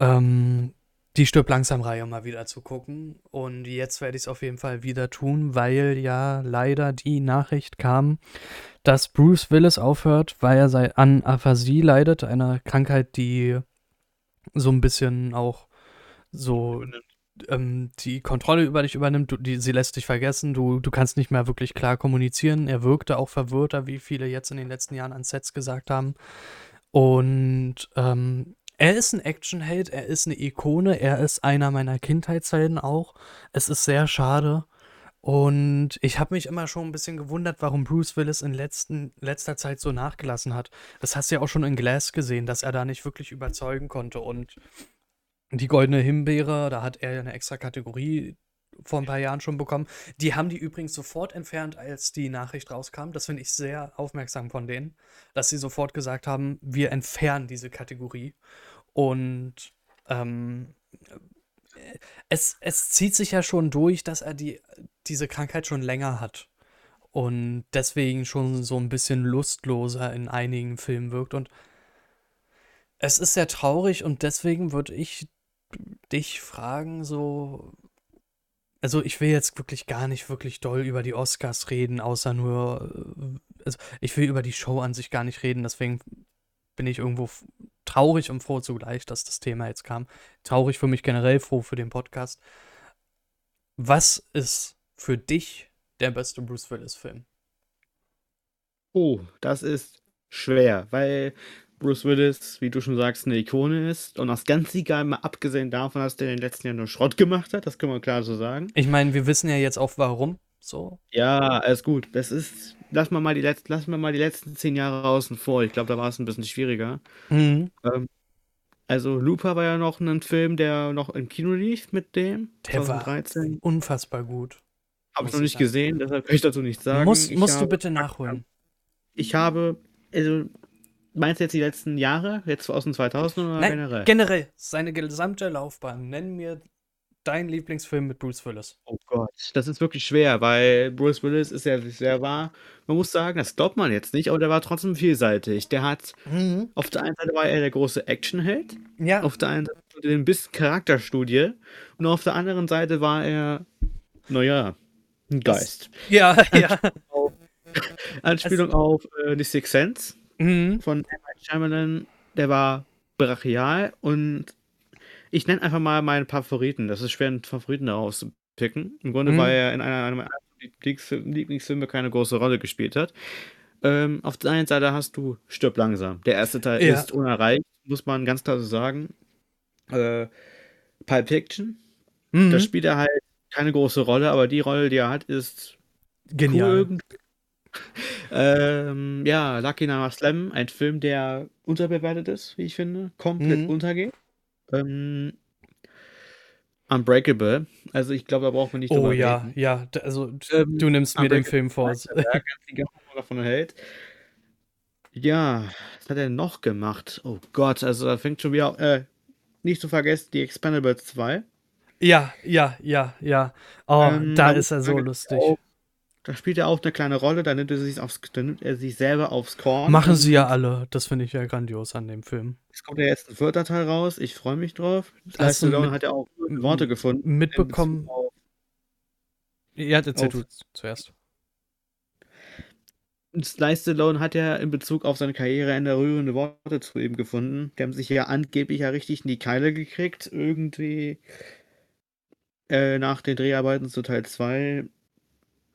ähm, die Stirb-Langsam-Reihe mal wieder zu gucken. Und jetzt werde ich's auf jeden Fall wieder tun, weil ja leider die Nachricht kam, dass Bruce Willis aufhört, weil er sei an Aphasie leidet, einer Krankheit, die so 'n bisschen auch so, ähm, die Kontrolle über dich übernimmt. Du die sie lässt dich vergessen. Du du kannst nicht mehr wirklich klar kommunizieren. Er wirkte auch verwirrter, wie viele jetzt in den letzten Jahren an Sets gesagt haben. Und, ähm, er ist 'n Actionheld, er ist 'ne Ikone, er ist einer meiner Kindheitshelden auch. Es ist sehr schade. Und ich habe mich immer schon 'n bisschen gewundert, warum Bruce Willis in letzten letzter Zeit so nachgelassen hat. Das hast du ja auch schon in Glass gesehen, dass er da nicht wirklich überzeugen konnte. Und die Goldene Himbeere, da hat er ja 'ne extra Kategorie vor 'n paar Jahren schon bekommen. Die haben die übrigens sofort entfernt, als die Nachricht rauskam. Das finde ich sehr aufmerksam von denen, dass sie sofort gesagt haben: „Wir entfernen diese Kategorie.“ Und, ähm, äh, es es zieht sich ja schon durch, dass er die diese Krankheit schon länger hat. und deswegen schon so ein bisschen lustloser in einigen Filmen wirkt. Und es ist sehr traurig und deswegen würde ich dich fragen, so. Also ich will jetzt wirklich gar nicht wirklich doll über die Oscars reden, außer nur. äh, Also ich will über die Show an sich gar nicht reden, deswegen bin ich irgendwo traurig und froh zugleich, dass das Thema jetzt kam. Traurig für mich generell, froh für den Podcast. Was ist für dich der beste Bruce Willis-Film? Oh, das ist schwer, weil Bruce Willis, wie du schon sagst, eine Ikone ist und das ganz egal, mal abgesehen davon, dass der in den letzten Jahren nur Schrott gemacht hat, das können wir klar so sagen. Ich meine, wir wissen ja jetzt auch warum. So. Ja, alles gut. Das ist, lass mal mal die letzten, lass mal mal die letzten zehn Jahre außen vor. Ich glaube, da war es ein bisschen schwieriger. Mhm. Ähm, also Looper war ja noch ein Film, der noch im Kino lief mit dem. Der war 2013. unfassbar gut. Habe ich noch ich nicht sagen. gesehen, deshalb kann ich dazu nichts sagen. Muss, musst du habe, bitte nachholen. Ich habe, also, meinst du jetzt die letzten Jahre? Jetzt aus den 2000 oder Nein, generell? generell, seine gesamte Laufbahn. Nenn mir deinen Lieblingsfilm mit Bruce Willis. Oh Gott, das ist wirklich schwer, weil Bruce Willis ist ja sehr wahr. Man muss sagen, das glaubt man jetzt nicht, aber der war trotzdem vielseitig. Der hat, Mhm. auf der einen Seite war er der große Actionheld, Ja, auf der einen Seite ein bisschen Charakterstudie und auf der anderen Seite war er, naja, ein Das- Geist. ja, ja. Anspielung auf äh, The Sixth Sense Mhm. von M. Night Shyamalan, der war brachial und ich nenne einfach mal meinen Favoriten. Das ist schwer, einen Favoriten daraus zu picken. Im Grunde, Mhm. weil er in einer, einer Lieblingsfilme keine große Rolle gespielt hat. Ähm, auf der einen Seite hast du Stirb langsam. Der erste Teil Ja. ist unerreicht, muss man ganz klar so sagen. Äh, Pulp Fiction, da Mhm. spielt er halt keine große Rolle, aber die Rolle, die er hat, ist cool Genial. irgendwie. Ähm, ja, Lucky Number Slam, ein Film, der unterbewertet ist, wie ich finde, komplett Mhm. untergeht. Ähm, Unbreakable, also ich glaube, da braucht man nicht Oh drüber ja, reden. ja. Also Ähm, du nimmst mir den Film vor. Davon hält. Ja, was hat er noch gemacht? Oh Gott, also da fängt schon wieder, äh, nicht zu vergessen, die Expendables 2. Ja, ja, ja, ja. Oh, Ähm, da ist er so lustig. auch, da spielt er auch eine kleine Rolle, da nimmt er sich, aufs, da nimmt er sich selber aufs Korn. Machen sie ja alle. Das finde ich ja grandios an dem Film. Es kommt ja jetzt ein vierter Teil raus, ich freue mich drauf. Hast Stallone hat ja auch Worte gefunden. mitbekommen? Ja, erzähl du zuerst. Sly Stallone hat ja in Bezug auf seine Karriereende rührende Worte zu ihm gefunden. Die haben sich ja angeblich ja richtig in die Keile gekriegt, irgendwie äh, nach den Dreharbeiten zu Teil 2.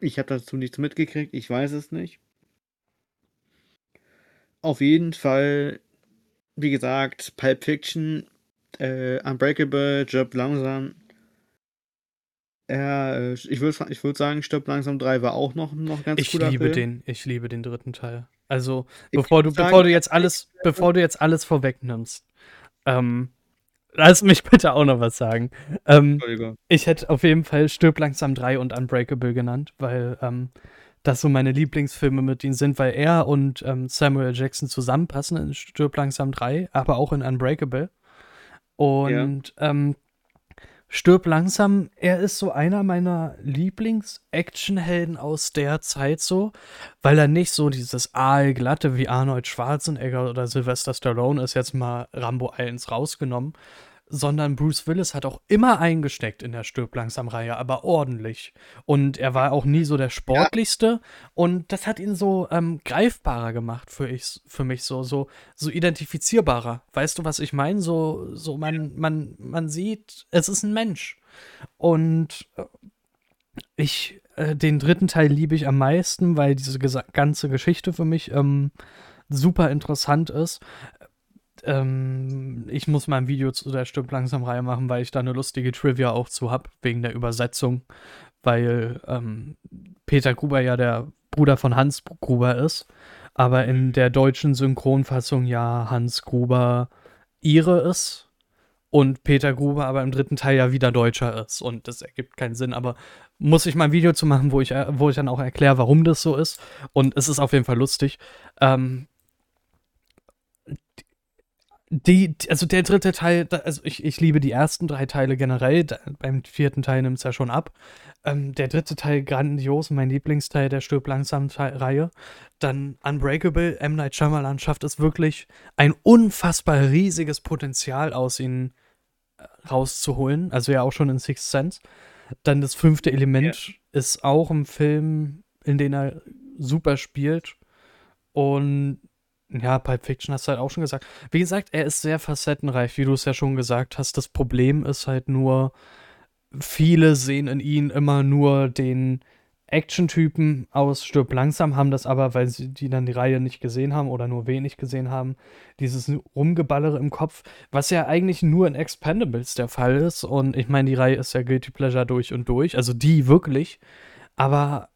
Ich habe dazu nichts mitgekriegt, ich weiß es nicht. Auf jeden Fall, wie gesagt, Pulp Fiction, äh, Unbreakable, Job langsam. Ja, äh, ich würde ich würd sagen, Stirb langsam 3 war auch noch, noch ganz Ich cooler liebe Film. den, ich liebe den dritten Teil. Also, Ich bevor du, sagen, bevor du jetzt alles, bevor du jetzt alles vorwegnimmst, ähm, lass mich bitte auch noch was sagen. Ähm, Entschuldigung. ich hätte auf jeden Fall Stirb langsam 3 und Unbreakable genannt, weil ähm, das so meine Lieblingsfilme mit ihnen sind, weil er und ähm, Samuel Jackson zusammenpassen in Stirb langsam 3, aber auch in Unbreakable. Und ähm, Stirb langsam, er ist so einer meiner Lieblings-Actionhelden aus der Zeit so, weil er nicht so dieses aalglatte wie Arnold Schwarzenegger oder Sylvester Stallone ist, jetzt mal Rambo 1 rausgenommen, sondern Bruce Willis hat auch immer eingesteckt in der Stirb langsam Reihe, aber ordentlich. Und er war auch nie so der sportlichste und das hat ihn so ähm, greifbarer gemacht für, ich, für mich so, so, so identifizierbarer. Weißt du, was ich meine? So, so man, man, man sieht, es ist ein Mensch. Und äh, ich, äh, den dritten Teil liebe ich am meisten, weil diese ganze Geschichte für mich ähm, super interessant ist. Ähm, ich muss mal ein Video zu der Stimmt langsam Reihe machen, weil ich da eine lustige Trivia auch zu habe, wegen der Übersetzung. Weil ähm, Peter Gruber ja der Bruder von Hans Gruber ist, aber in der deutschen Synchronfassung ja Hans Gruber ihre ist und Peter Gruber aber im dritten Teil ja wieder Deutscher ist. Und das ergibt keinen Sinn, aber muss ich mal ein Video zu machen, wo ich, äh, wo ich dann auch erkläre, warum das so ist. Und es ist auf jeden Fall lustig. Ähm, die, also der dritte Teil, also ich, ich liebe die ersten drei Teile generell, da, beim vierten Teil nimmt es ja schon ab. ähm, der dritte Teil grandios, mein Lieblingsteil der Stirb langsam Reihe. Dann Unbreakable, M. Night Shyamalan schafft es wirklich, ein unfassbar riesiges Potenzial aus ihnen äh, rauszuholen. Also ja auch schon in Sixth Sense. Dann das fünfte Element ja. ist auch ein Film, in dem er super spielt. Und ja, Pulp Fiction hast du halt auch schon gesagt. Wie gesagt, er ist sehr facettenreich, wie du es ja schon gesagt hast. Das Problem ist halt nur, viele sehen in ihm immer nur den Action-Typen aus Stirb langsam, haben das aber, weil sie die dann die Reihe nicht gesehen haben oder nur wenig gesehen haben, dieses Rumgeballere im Kopf, was ja eigentlich nur in Expendables der Fall ist. Und ich meine, die Reihe ist ja Guilty Pleasure durch und durch, also die wirklich. Aber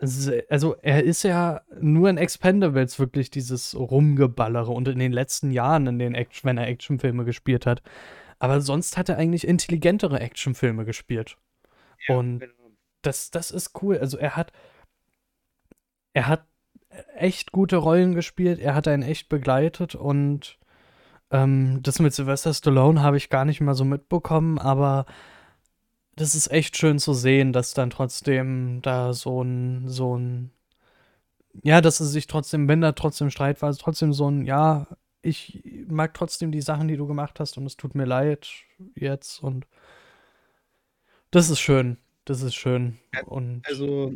also er ist ja nur in Expendables wirklich dieses Rumgeballere und in den letzten Jahren, in den Action, wenn er Actionfilme gespielt hat, aber sonst hat er eigentlich intelligentere Actionfilme gespielt. Ja, und genau. das, das ist cool. Also er hat, er hat echt gute Rollen gespielt, er hat einen echt begleitet und ähm, das mit Sylvester Stallone habe ich gar nicht mal so mitbekommen, aber das ist echt schön zu sehen, dass dann trotzdem da so ein, so ein, ja, dass es sich trotzdem, wenn da trotzdem Streit war, trotzdem so ein, ja, ich mag trotzdem die Sachen, die du gemacht hast und es tut mir leid jetzt und das ist schön. Das ist schön. Und also,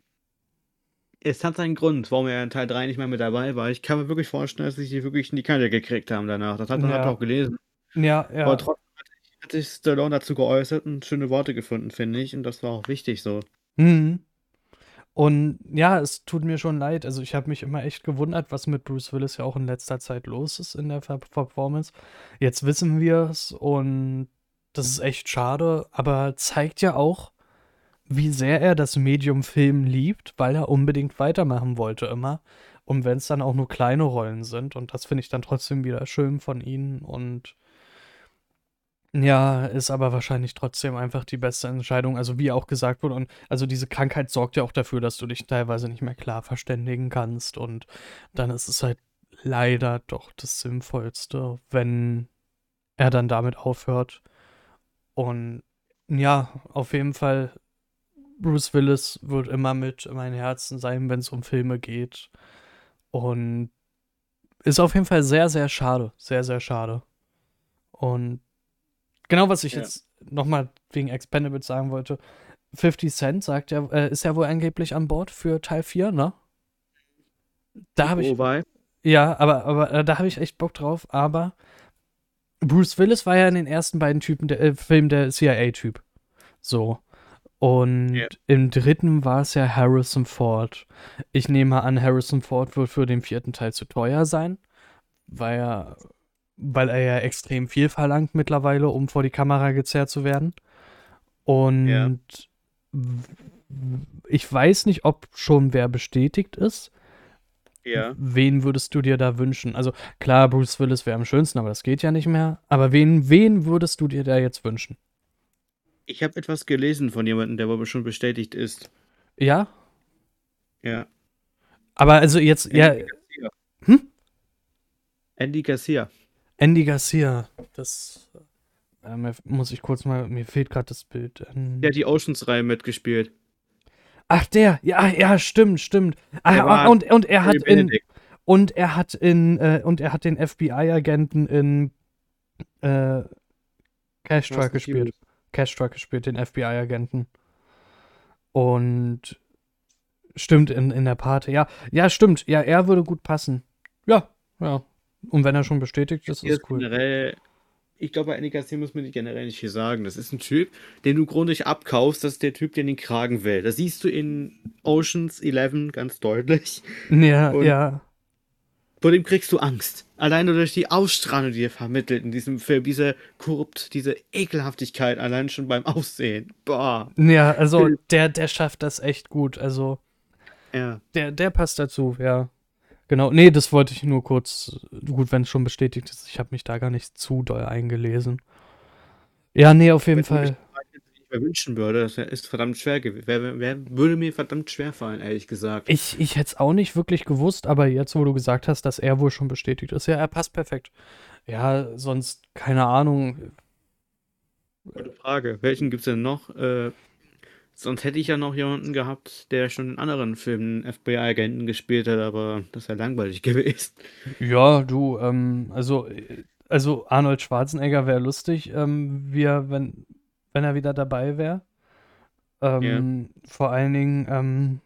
es hat seinen Grund, warum er in Teil 3 nicht mehr mit dabei war. Ich kann mir wirklich vorstellen, dass sie sich wirklich in die Kante gekriegt haben danach. Das hat man ja. auch gelesen. Ja, ja. Aber trotzdem hat sich Stallone dazu geäußert und schöne Worte gefunden, finde ich. Und das war auch wichtig so. Mhm. Und ja, es tut mir schon leid. Also ich habe mich immer echt gewundert, was mit Bruce Willis ja auch in letzter Zeit los ist in der Performance. Jetzt wissen wir es und das ist echt schade, aber zeigt ja auch, wie sehr er das Medium Film liebt, weil er unbedingt weitermachen wollte immer. Und wenn es dann auch nur kleine Rollen sind und das finde ich dann trotzdem wieder schön von ihm und ja, ist aber wahrscheinlich trotzdem einfach die beste Entscheidung. Also wie auch gesagt wurde, und also diese Krankheit sorgt ja auch dafür, dass du dich teilweise nicht mehr klar verständigen kannst. Und dann ist es halt leider doch das Sinnvollste, wenn er dann damit aufhört. Und ja, auf jeden Fall, Bruce Willis wird immer mit in meinem Herzen sein, wenn es um Filme geht. Und ist auf jeden Fall sehr, sehr schade. Sehr, sehr schade. Und Genau, was ich ja. jetzt nochmal wegen Expendables sagen wollte. 50 Cent sagt ja, äh, ist ja wohl angeblich an Bord für Teil 4, ne? Da habe ich. Wobei. Ja, aber, aber äh, da habe ich echt Bock drauf. Aber Bruce Willis war ja in den ersten beiden Typen der äh, Film der CIA-Typ. So. Und yeah. im dritten war es ja Harrison Ford. Ich nehme an, Harrison Ford wird für den vierten Teil zu teuer sein, weil er weil er ja extrem viel verlangt mittlerweile, um vor die Kamera gezerrt zu werden. Und ja. ich weiß nicht, ob schon wer bestätigt ist. Ja. Wen würdest du dir da wünschen? Also klar, Bruce Willis wäre am schönsten, aber das geht ja nicht mehr. Aber wen, wen würdest du dir da jetzt wünschen? Ich habe etwas gelesen von jemandem, der wohl schon bestätigt ist. Ja? Ja. Aber also jetzt, Andy ja. Garcia. Hm? Andy Garcia. Andy Garcia, das äh, muss ich kurz mal, mir fehlt gerade das Bild. Der hat die Oceans-Reihe mitgespielt. Ach, der, ja, ja, stimmt, stimmt. Ah, und, und er hat in, und er hat in, äh, und er hat den FBI-Agenten in äh, Cash Truck gespielt. Cash Truck gespielt, den FBI-Agenten. Und stimmt, in, in der Party. Ja, ja, stimmt. Ja, er würde gut passen. Ja, ja. Und wenn er schon bestätigt ist, ist cool. Generell, ich glaube, bei Andy Garcia muss man nicht generell nicht viel sagen. Das ist ein Typ, den du grundsätzlich abkaufst. Das ist der Typ, der den Kragen will. Das siehst du in Oceans 11 ganz deutlich. Ja, Und ja. Vor dem kriegst du Angst. Alleine durch die Ausstrahlung, die er vermittelt in diesem Film. Diese Korrupt, diese Ekelhaftigkeit, allein schon beim Aussehen. Boah. Ja, also der, der schafft das echt gut. Also. Ja. Der, der passt dazu, ja. Genau, nee, das wollte ich nur kurz, gut, wenn es schon bestätigt ist. Ich habe mich da gar nicht zu doll eingelesen. Ja, nee, auf jeden wenn Fall. Ich mir wünschen würde, das ist verdammt schwer gewesen. Wer, wer, würde mir verdammt schwer fallen, ehrlich gesagt. Ich, ich hätte es auch nicht wirklich gewusst, aber jetzt, wo du gesagt hast, dass er wohl schon bestätigt ist, ja, er passt perfekt. Ja, sonst, keine Ahnung. Gute Frage. Welchen gibt's denn noch? Äh, sonst hätte ich ja noch jemanden gehabt, der schon in anderen Filmen FBI-Agenten gespielt hat, aber das wäre langweilig gewesen. Ja, du, ähm, also, also Arnold Schwarzenegger wäre lustig, ähm, wie er, wenn, wenn er wieder dabei wäre. Ähm, Vor allen Dingen, ähm,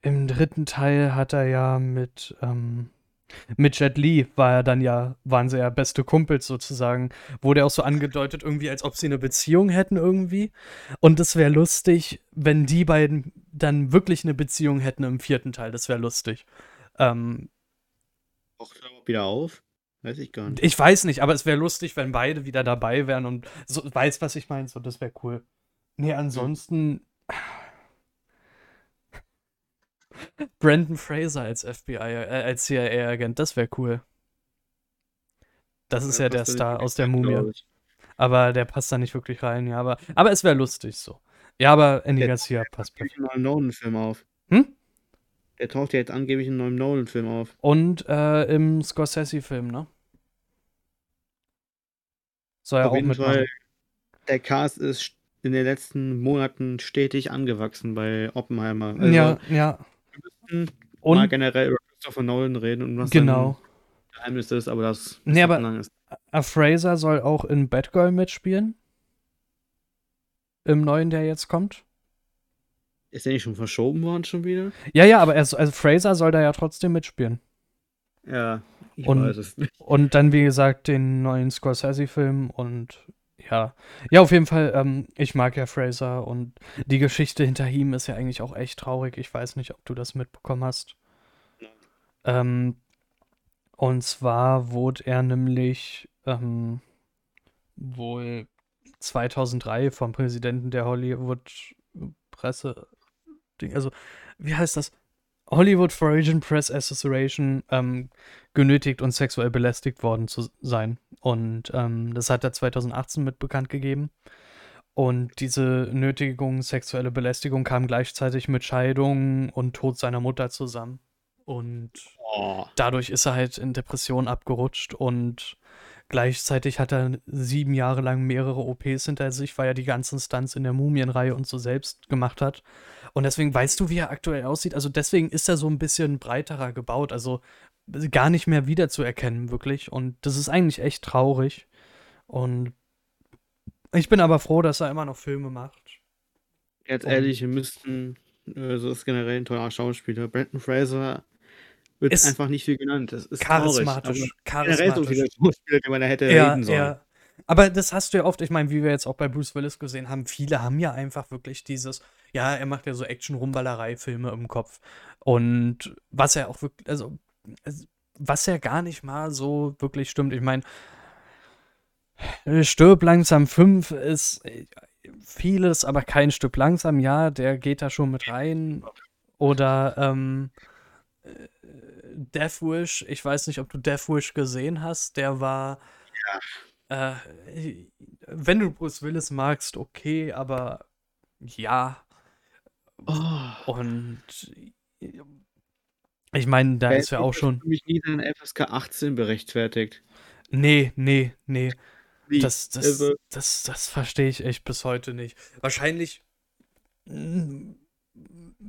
im dritten Teil hat er ja mit, ähm, mit Jet Li war er dann ja, waren sie ja beste Kumpels sozusagen. Wurde auch so angedeutet, irgendwie, als ob sie eine Beziehung hätten irgendwie. Und es wäre lustig, wenn die beiden dann wirklich eine Beziehung hätten im vierten Teil. Das wäre lustig. Ähm, Auch wieder auf? Weiß ich gar nicht. ich weiß nicht, aber es wäre lustig, wenn beide wieder dabei wären und so, weiß, was ich meine. So, das wäre cool. Nee, ansonsten. Brandon Fraser als FBI, äh, als CIA-Agent, das wäre cool. Das ist ja der Star aus der Mumie. Aber der passt da nicht wirklich rein, ja. Aber, aber es wäre lustig so. Ja, aber Andy Der Garcia passt perfekt. in einem neuen Nolan-Film auf. Hm? Der taucht ja jetzt angeblich in einem neuen Nolan-Film auf. Und äh, im Scorsese-Film, ne? Soll er auch jeden mitmachen. Fall, der Cast ist in den letzten Monaten stetig angewachsen bei Oppenheimer. Also, ja, ja. Wir müssen mal Und generell über Christopher Nolan reden und was genau. sein Geheimnis ist, aber das Nee, aber- lang ist. A Fraser soll auch in Batgirl mitspielen. Im neuen, der jetzt kommt. Ist der nicht schon verschoben worden schon wieder? Ja, ja, aber er, so- also Fraser soll da ja trotzdem mitspielen. Ja, ich Und- weiß es nicht. Und dann, wie gesagt, den neuen Scorsese-Film und ja. Ja, auf jeden Fall, ähm, ich mag ja Fraser und die Geschichte hinter ihm ist ja eigentlich auch echt traurig. Ich weiß nicht, ob du das mitbekommen hast. Ähm, und zwar wurde er nämlich ähm, wohl 2003 vom Präsidenten der Hollywood Presse, also wie heißt das? Hollywood Foreign Press Association ähm, genötigt und sexuell belästigt worden zu sein. Und ähm, das hat er 2018 mit bekannt gegeben. Und diese Nötigung, sexuelle Belästigung kam gleichzeitig mit Scheidung und Tod seiner Mutter zusammen. Und Oh, dadurch ist er halt in Depression abgerutscht und gleichzeitig hat er sieben Jahre lang mehrere OPs hinter sich, weil er die ganzen Stunts in der Mumienreihe und so selbst gemacht hat. Und deswegen weißt du, wie er aktuell aussieht. Also deswegen ist er so ein bisschen breiterer gebaut, also gar nicht mehr wiederzuerkennen, wirklich. Und das ist eigentlich echt traurig. Und ich bin aber froh, dass er immer noch Filme macht. Ganz ehrlich, wir müssten, äh, so ist generell ein toller Schauspieler. Brandon Fraser wird Ist einfach nicht viel genannt. Das ist. Charismatisch. Charismatisch. Schauspieler, die man da hätte Ja, reden sollen. ja. Aber das hast du ja oft, ich meine, wie wir jetzt auch bei Bruce Willis gesehen haben, viele haben ja einfach wirklich dieses, ja, er macht ja so Action-Rumballerei-Filme im Kopf. Und was er auch wirklich, also, also, was ja gar nicht mal so wirklich stimmt. Ich meine, Stirb langsam 5 ist äh, vieles, aber kein Stück langsam, ja, der geht da schon mit rein. Oder ähm, äh, Death Wish, ich weiß nicht, ob du Death Wish gesehen hast, der war, äh, wenn du Bruce Willis magst, okay, aber ja, Oh, und ich meine, da ist ja auch schon, mich nie seine FSK 18 berechtfertigt. nee, nee, nee, Wie? Das, das, Also- das, das verstehe ich echt bis heute nicht. Wahrscheinlich mm,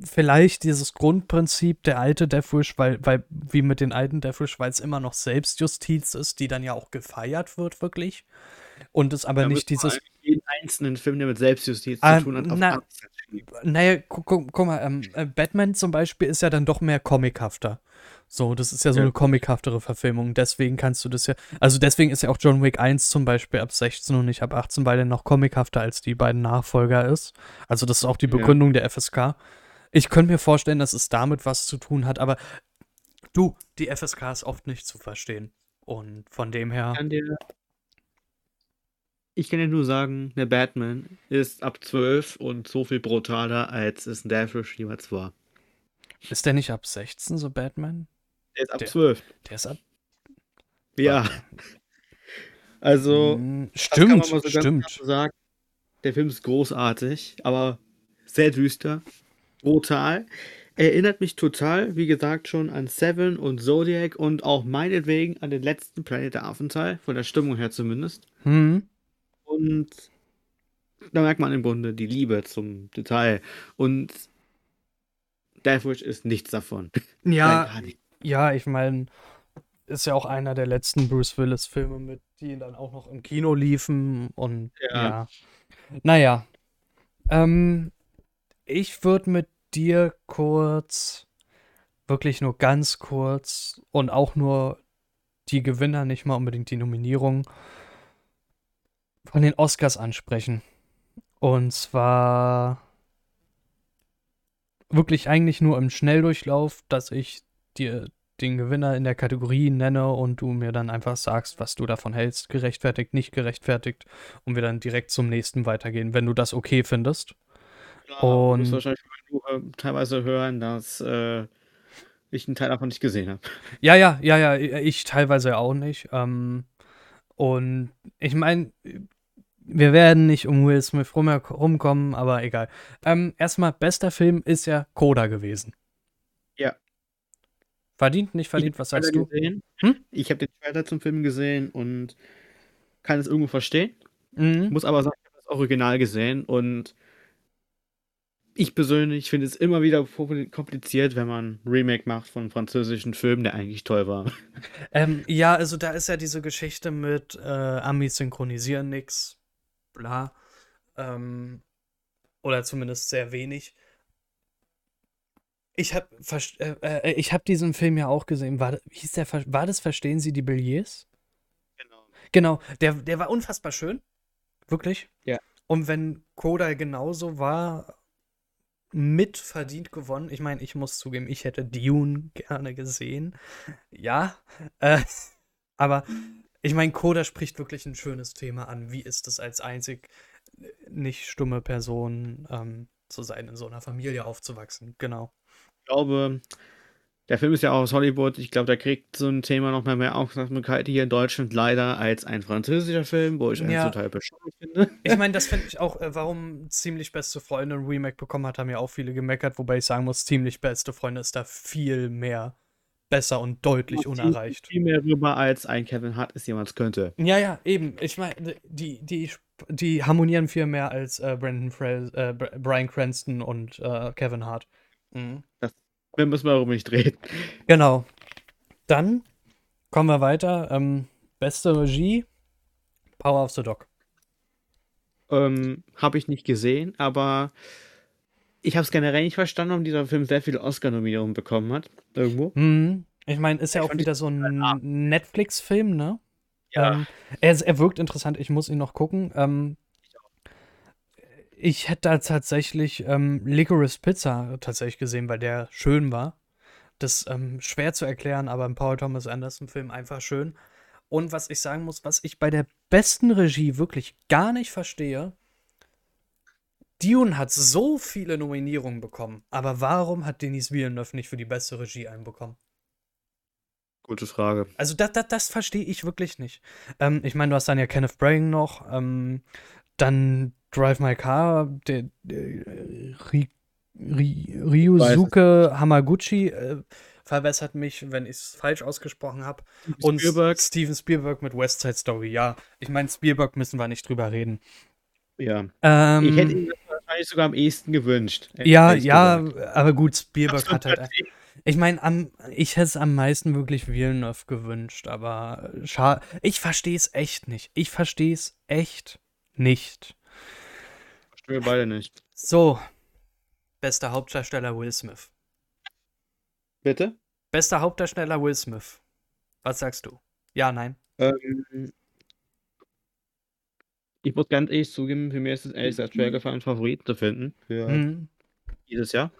vielleicht dieses Grundprinzip der alte Deathwish, weil, weil, wie mit den alten Deathwish, weil es immer noch Selbstjustiz ist, die dann ja auch gefeiert wird, wirklich. Und es aber Da nicht dieses. jeden einzelnen Film, der mit Selbstjustiz Ah, zu tun hat, auf na- 18 schieben. Naja, guck, guck, guck mal, ähm, äh, Batman zum Beispiel ist ja dann doch mehr comichafter. So, das ist ja so Ja. eine comichaftere Verfilmung. Deswegen kannst du das ja. Also deswegen ist ja auch John Wick 1 zum Beispiel ab 16 und nicht ab 18, weil er noch comichafter als die beiden Nachfolger ist. Also das ist auch die Ja. Begründung der FSK. Ich könnte mir vorstellen, dass es damit was zu tun hat, aber du, die FSK ist oft nicht zu verstehen. Und von dem her. Ich kann dir, ich kann dir nur sagen, der Batman ist ab 12 und so viel brutaler, als es ein Deathwish jemals war. Ist der nicht ab 16 so Batman? Der ist ab Der- 12. Der ist ab. Ja. Also, das kann man stimmt, mal so stimmt. sagen. Der Film ist großartig, aber sehr düster, brutal. erinnert mich total, wie gesagt, schon an Seven und Zodiac und auch meinetwegen an den letzten Planet der Affen-Teil, von der Stimmung her zumindest. Mhm. Und da merkt man im Grunde die Liebe zum Detail. Und Deathwish ist nichts davon. Ja, Nein, gar nicht. Ja, ich meine, ist ja auch einer der letzten Bruce Willis-Filme, mit die dann auch noch im Kino liefen und Ja. ja. Naja. Ähm, ich würde mit dir kurz, wirklich nur ganz kurz und auch nur die Gewinner, nicht mal unbedingt die Nominierung, von den Oscars ansprechen. Und zwar wirklich eigentlich nur im Schnelldurchlauf, dass ich dir den Gewinner in der Kategorie nenne und du mir dann einfach sagst, was du davon hältst, gerechtfertigt, nicht gerechtfertigt, und wir dann direkt zum nächsten weitergehen, wenn du das okay findest. Klar, du Und wahrscheinlich nur, äh, teilweise hören, dass äh, ich einen Teil davon nicht gesehen habe. ja, ja, ja, ja, ich teilweise auch nicht. Ähm, und ich meine, wir werden nicht um Will Smith rum, rumkommen, aber egal. Ähm, erstmal, bester Film ist ja Coda gewesen. Ja. Verdient, nicht verdient, was sagst du? Hm? Ich habe den Trailer zum Film gesehen und kann es irgendwo verstehen. Mhm. Muss aber sagen, ich habe das Original gesehen und ich persönlich finde es immer wieder kompliziert, wenn man ein Remake macht von einem französischen Film, der eigentlich toll war. Ähm, ja, also da ist ja diese Geschichte mit äh, Amis synchronisieren nix, bla. Ähm, oder zumindest sehr wenig. Ich habe äh, äh, ich hab diesen Film ja auch gesehen. War, hieß der, war das Verstehen Sie die Billets? Genau. Genau, der, der war unfassbar schön. Wirklich. Ja. Und wenn Koda genauso war, mit verdient gewonnen. Ich meine, ich muss zugeben, ich hätte Dune gerne gesehen. Ja. Äh, aber ich meine, Koda spricht wirklich ein schönes Thema an. Wie ist es als einzig nicht stumme Person ähm, zu sein, in so einer Familie aufzuwachsen? Genau. Ich glaube, der Film ist ja auch aus Hollywood. Ich glaube, der kriegt so ein Thema noch mal mehr Aufmerksamkeit hier in Deutschland leider als ein französischer Film, wo ich einen Ja. total bescheuert finde. Ich meine, das finde ich auch, äh, warum ziemlich beste Freunde ein Remake bekommen hat, haben ja auch viele gemeckert, wobei ich sagen muss, ziemlich beste Freunde ist da viel mehr besser und deutlich unerreicht. Viel mehr rüber als ein Kevin Hart es jemals könnte. Ja, ja, eben. Ich meine, die, die, die harmonieren viel mehr als äh, Brandon Fraser, äh, Br- Bryan Cranston und äh, Kevin Hart. Mhm. Wir müssen mal darüber nicht reden. Genau. Dann kommen wir weiter. Ähm, beste Regie, Power of the Dog. Ähm, habe ich nicht gesehen, aber ich habe es generell nicht verstanden, warum dieser Film sehr viele Oscar-Nominierungen bekommen hat. Irgendwo. Mhm. Ich meine, ist ja Ich auch wieder so ein Netflix-Film, ne? Ja. Ähm, er, er wirkt interessant, ich muss ihn noch gucken. Ähm, ich hätte da tatsächlich ähm, Licorice Pizza tatsächlich gesehen, weil der schön war. Das ähm, schwer zu erklären, aber im Paul Thomas Anderson Film einfach schön. Und was ich sagen muss, was ich bei der besten Regie wirklich gar nicht verstehe, Dune hat so viele Nominierungen bekommen, aber warum hat Denis Villeneuve nicht für die beste Regie einen bekommen? Gute Frage. Also das, das, das verstehe ich wirklich nicht. Ähm, ich meine, du hast dann ja Kenneth Branagh noch, ähm, dann Drive My Car, der, der Ry, Ryusuke Hamaguchi äh, verbessert mich, wenn ich es falsch ausgesprochen habe. Und Spielberg. Steven Spielberg mit West Side Story, ja. Ich meine, Spielberg müssen wir nicht drüber reden. Ja. Ähm, ich hätte das wahrscheinlich sogar am ehesten gewünscht. ja, ja, gesagt. aber gut, Spielberg hat halt. Ich meine, ich hätte es am meisten wirklich Villeneuve gewünscht, aber schade. Ich verstehe es echt nicht. Ich verstehe es echt nicht. Wir beide nicht. So, bester Hauptdarsteller Will Smith. Bitte? Bester Hauptdarsteller Will Smith. Was sagst du? Ja, nein. Ähm, ich muss ganz ehrlich zugeben, für mich ist es ehrlich gesagt schwer gefallen, einen Favoriten zu finden für Mhm. dieses Jahr.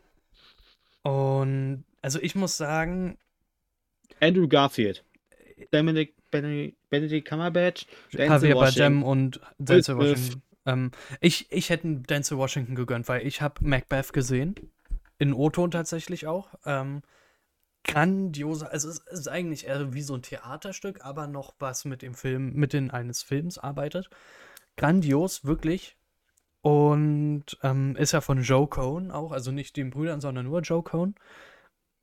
Und also ich muss sagen, Andrew Garfield. Dominic Benedict, Benedict Cumberbatch. Denzel Javier. Bardem und Denzel. Washington. Ähm, ich, ich hätte Denzel Washington gegönnt, weil ich habe Macbeth gesehen. In O-Ton tatsächlich auch. Ähm, grandioser, also es ist eigentlich eher wie so ein Theaterstück, aber noch was mit dem Film, mit in eines Films arbeitet. Grandios, wirklich. Und ähm, ist ja von Joe Cohn auch, also nicht den Brüdern, sondern nur Joe Cohn.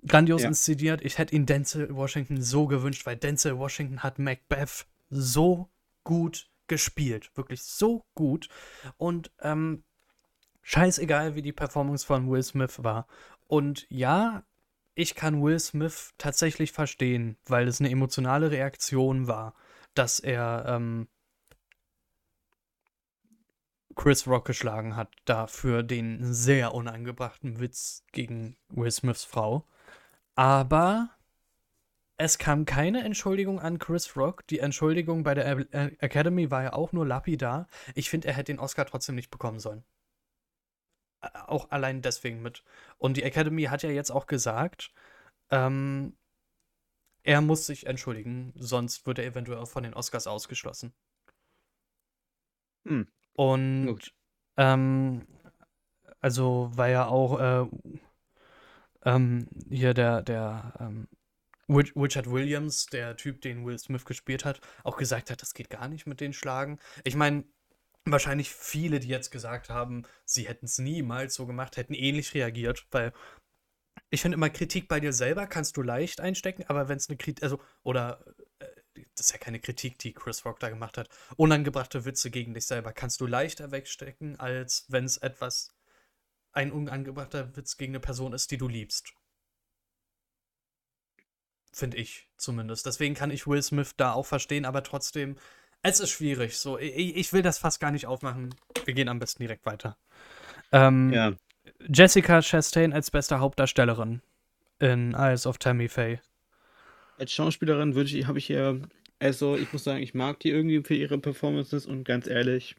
Grandios Ja. inszeniert. Ich hätte ihn Denzel Washington so gewünscht, weil Denzel Washington hat Macbeth so gut gespielt. Wirklich so gut. Und ähm, scheißegal, wie die Performance von Will Smith war. Und ja, ich kann Will Smith tatsächlich verstehen, weil es eine emotionale Reaktion war, dass er ähm, Chris Rock geschlagen hat, da für den sehr unangebrachten Witz gegen Will Smiths Frau. Aber es kam keine Entschuldigung an Chris Rock. Die Entschuldigung bei der A- Academy war ja auch nur lapidar. Ich finde, er hätte den Oscar trotzdem nicht bekommen sollen. Auch allein deswegen mit. Und die Academy hat ja jetzt auch gesagt, ähm, er muss sich entschuldigen, sonst wird er eventuell von den Oscars ausgeschlossen. Hm. Und Gut. ähm, also war ja auch äh, ähm, hier der, der ähm, Richard Williams, der Typ, den Will Smith gespielt hat, auch gesagt hat, das geht gar nicht mit den Schlagen. Ich meine, wahrscheinlich viele, die jetzt gesagt haben, sie hätten es niemals so gemacht, hätten ähnlich reagiert, weil ich finde immer, Kritik bei dir selber kannst du leicht einstecken, aber wenn es eine Kritik, also, oder, äh, das ist ja keine Kritik, die Chris Rock da gemacht hat, unangebrachte Witze gegen dich selber kannst du leichter wegstecken, als wenn es etwas, ein unangebrachter Witz gegen eine Person ist, die du liebst. Finde ich zumindest. Deswegen kann ich Will Smith da auch verstehen, aber trotzdem, es ist schwierig. So, ich, ich will das fast gar nicht aufmachen. Wir gehen am besten direkt weiter. Ähm, Ja. Jessica Chastain als beste Hauptdarstellerin in Eyes of Tammy Faye. Als Schauspielerin würde ich, habe ich hier, also ich muss sagen, ich mag die irgendwie für ihre Performances und ganz ehrlich,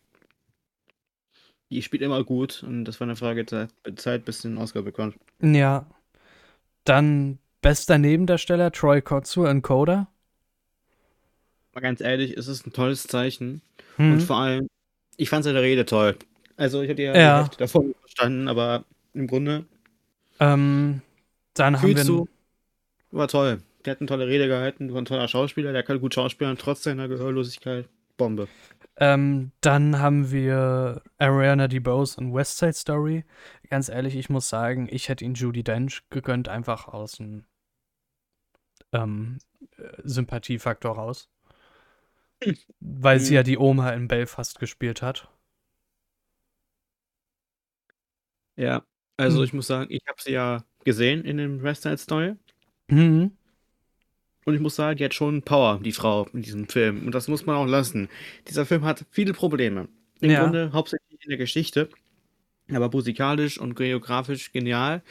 die spielt immer gut und das war eine Frage der Zeit, bis sie den Oscar bekommt. Ja. Dann bester Nebendarsteller Troy Kotsur in Coda. Mal ganz ehrlich, es ist ein tolles Zeichen Hm. und vor allem, ich fand seine Rede toll. Also ich hatte ja, Ja. davon verstanden, aber im Grunde Ähm, dann haben wir. du, war toll. Der hat eine tolle Rede gehalten, war ein toller Schauspieler, der kann gut schauspielen, trotz seiner Gehörlosigkeit. Bombe. Ähm, dann haben wir Ariana DeBose in West Side Story. Ganz ehrlich, ich muss sagen, ich hätte ihn Judy Dench gegönnt, einfach aus dem ähm, äh, Sympathiefaktor raus. Weil sie Mhm. ja die Oma in Belfast gespielt hat. Ja, also Hm. ich muss sagen, ich habe sie ja gesehen in dem West Side Story. Mhm. Und ich muss sagen, die hat schon Power, die Frau in diesem Film. Und das muss man auch lassen. Dieser Film hat viele Probleme. Im Ja. Grunde hauptsächlich in der Geschichte, aber musikalisch und choreografisch genial.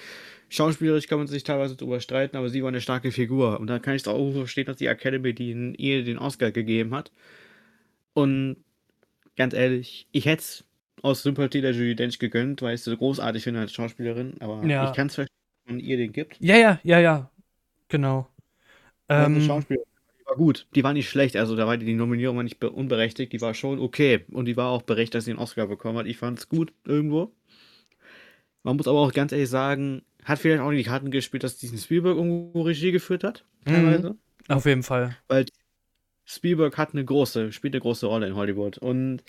Schauspielerisch kann man sich teilweise drüber streiten, aber sie war eine starke Figur. Und da kann ich es auch verstehen, dass die Academy die in ihr den Oscar gegeben hat. Und ganz ehrlich, ich hätte es aus Sympathie der Judy Dench gegönnt, weil ich sie so großartig finde als Schauspielerin. Aber Ja. ich kann es verstehen, dass man ihr den gibt. Ja, ja, ja, ja. Genau. Ähm, Schauspielerin, die war gut. Die war nicht schlecht. Also da war die, die Nominierung war nicht be- unberechtigt. Die war schon okay. Und die war auch berechtigt, dass sie den Oscar bekommen hat. Ich fand es gut irgendwo. Man muss aber auch ganz ehrlich sagen, hat vielleicht auch nicht die Karten gespielt, dass diesen Spielberg irgendwo Regie geführt hat. Mhm. Auf jeden Fall. Weil Spielberg hat eine große, spielt eine große Rolle in Hollywood. Und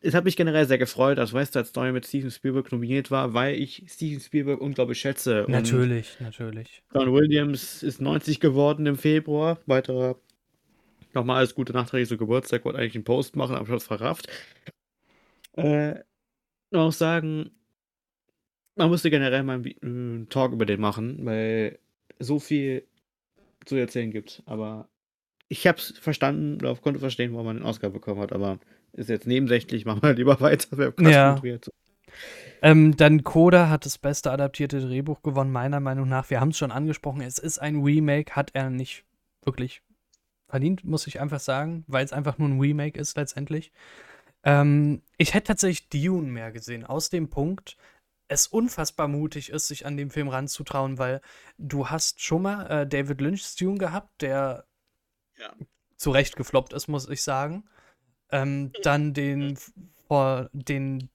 es hat mich generell sehr gefreut, dass West Side Story mit Steven Spielberg nominiert war, weil ich Steven Spielberg unglaublich schätze. Und Natürlich, natürlich. John Williams ist 90 geworden im Februar. Weiterer. Nochmal alles Gute nachträglich zu Geburtstag. Wollte eigentlich einen Post machen, aber ich hab's verrafft. Äh, noch sagen, man müsste generell mal einen einen Talk über den machen, weil so viel zu erzählen gibt. Aber ich hab's verstanden oder konnte verstehen, warum man den Oscar bekommen hat, aber ist jetzt nebensächlich, machen wir lieber weiter. Ja. Ähm, dann Coda hat das beste adaptierte Drehbuch gewonnen, meiner Meinung nach. Wir haben es schon angesprochen, es ist ein Remake, hat er nicht wirklich verdient, muss ich einfach sagen, weil es einfach nur ein Remake ist letztendlich. Ähm, ich hätte tatsächlich Dune mehr gesehen, aus dem Punkt, es unfassbar mutig ist, sich an dem Film ranzutrauen, weil du hast schon mal äh, David Lynch's Dune gehabt, der Ja. zu Recht gefloppt ist, muss ich sagen. Ähm, dann den vor den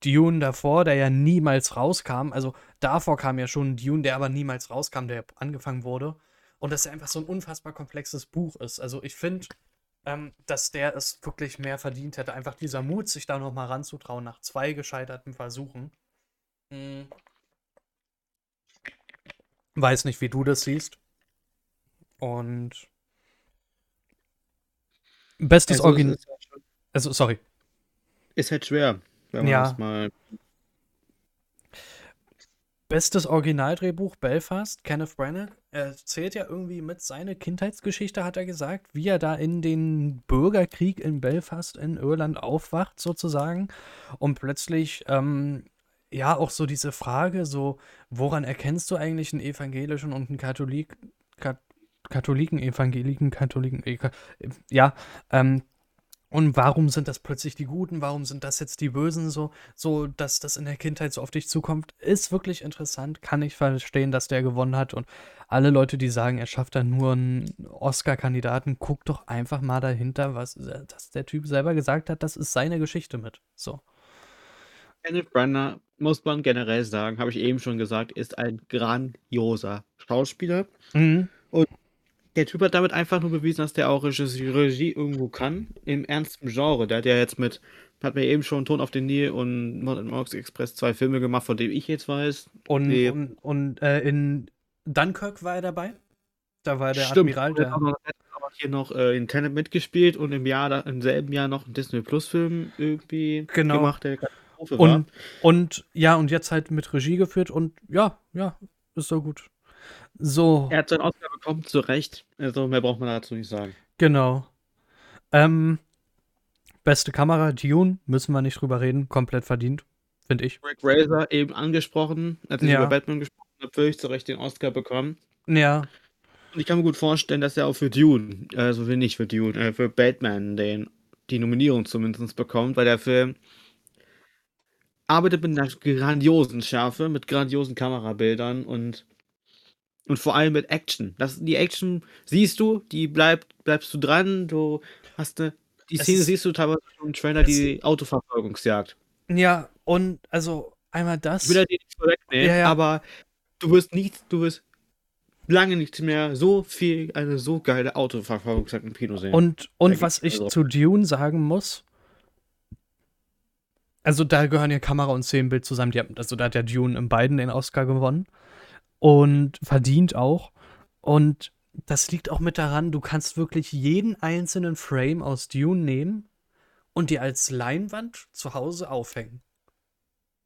Dune davor, der ja niemals rauskam. Also davor kam ja schon ein Dune, der aber niemals rauskam, der angefangen wurde. Und dass er einfach so ein unfassbar komplexes Buch ist. Also ich finde, ähm, dass der es wirklich mehr verdient hätte. Einfach dieser Mut, sich da nochmal ranzutrauen nach zwei gescheiterten Versuchen. Hm. Weiß nicht, wie du das siehst. Und bestes Also, Original. ist halt schon Also, sorry. ist halt schwer, wenn man Ja. das mal Bestes Originaldrehbuch Belfast, Kenneth Branagh. Er erzählt ja irgendwie mit seiner Kindheitsgeschichte, hat er gesagt, wie er da in den Bürgerkrieg in Belfast in Irland aufwacht, sozusagen. Und plötzlich, ähm, ja, auch so diese Frage, so, woran erkennst du eigentlich einen evangelischen und einen Katholik, Kat Katholiken, Evangeliken, Katholiken, Ka- ja, ähm, und warum sind das plötzlich die Guten? Warum sind das jetzt die Bösen? So, so, dass das in der Kindheit so auf dich zukommt, ist wirklich interessant. Kann ich verstehen, dass der gewonnen hat. Und alle Leute, die sagen, er schafft da nur einen Oscar-Kandidaten, guck doch einfach mal dahinter, was äh, dass der Typ selber gesagt hat. Das ist seine Geschichte mit. So. Kenneth Branagh, muss man generell sagen, habe ich eben schon gesagt, ist ein grandioser Schauspieler. Mhm. Der Typ hat damit einfach nur bewiesen, dass der auch Regie, Regie irgendwo kann, im ernsten Genre. Der hat ja jetzt mit, hat mir eben schon Ton auf den Nil und Mord and Orks Express zwei Filme gemacht, von denen ich jetzt weiß. Und, Nee. und, und äh, in Dunkirk war er dabei. Da war der Stimmt, Admiral, er der. hat er auch hier noch äh, in Tenet mitgespielt und im Jahr, im selben Jahr noch einen Disney Plus Film irgendwie Genau. gemacht, der war. Und, und ja, und jetzt halt mit Regie geführt und ja, ja, ist so gut. So, Er hat seinen Oscar bekommen, zu Recht. Also mehr braucht man dazu nicht sagen. genau. Ähm, beste Kamera, Dune, müssen wir nicht drüber reden, komplett verdient, finde ich. Rick Razor eben angesprochen, als ich Ja. über Batman gesprochen habe, völlig zu Recht den Oscar bekommen. Ja, Und ich kann mir gut vorstellen, dass er auch für Dune, also für nicht für Dune, äh, für Batman den, die Nominierung zumindest bekommt, weil der Film arbeitet mit einer grandiosen Schärfe, mit grandiosen Kamerabildern und, und vor allem mit Action. Das, die Action siehst du, die bleibt, bleibst du dran, du hast eine, die Es Szene ist- siehst du teilweise im Trailer, die Autoverfolgungsjagd. ja, und also einmal das. Ich will dir nichts vorwegnehmen, Ja, ja. aber du wirst nicht, du wirst lange nicht mehr so viel, eine so geile Autoverfolgungsjagd im Kino sehen. Und, und was ich also- zu Dune sagen muss, also da gehören ja Kamera und Szenenbild zusammen. Die haben, also da hat ja Dune in beiden den Oscar gewonnen und verdient auch. Und das liegt auch mit daran, du kannst wirklich jeden einzelnen Frame aus Dune nehmen und dir als Leinwand zu Hause aufhängen.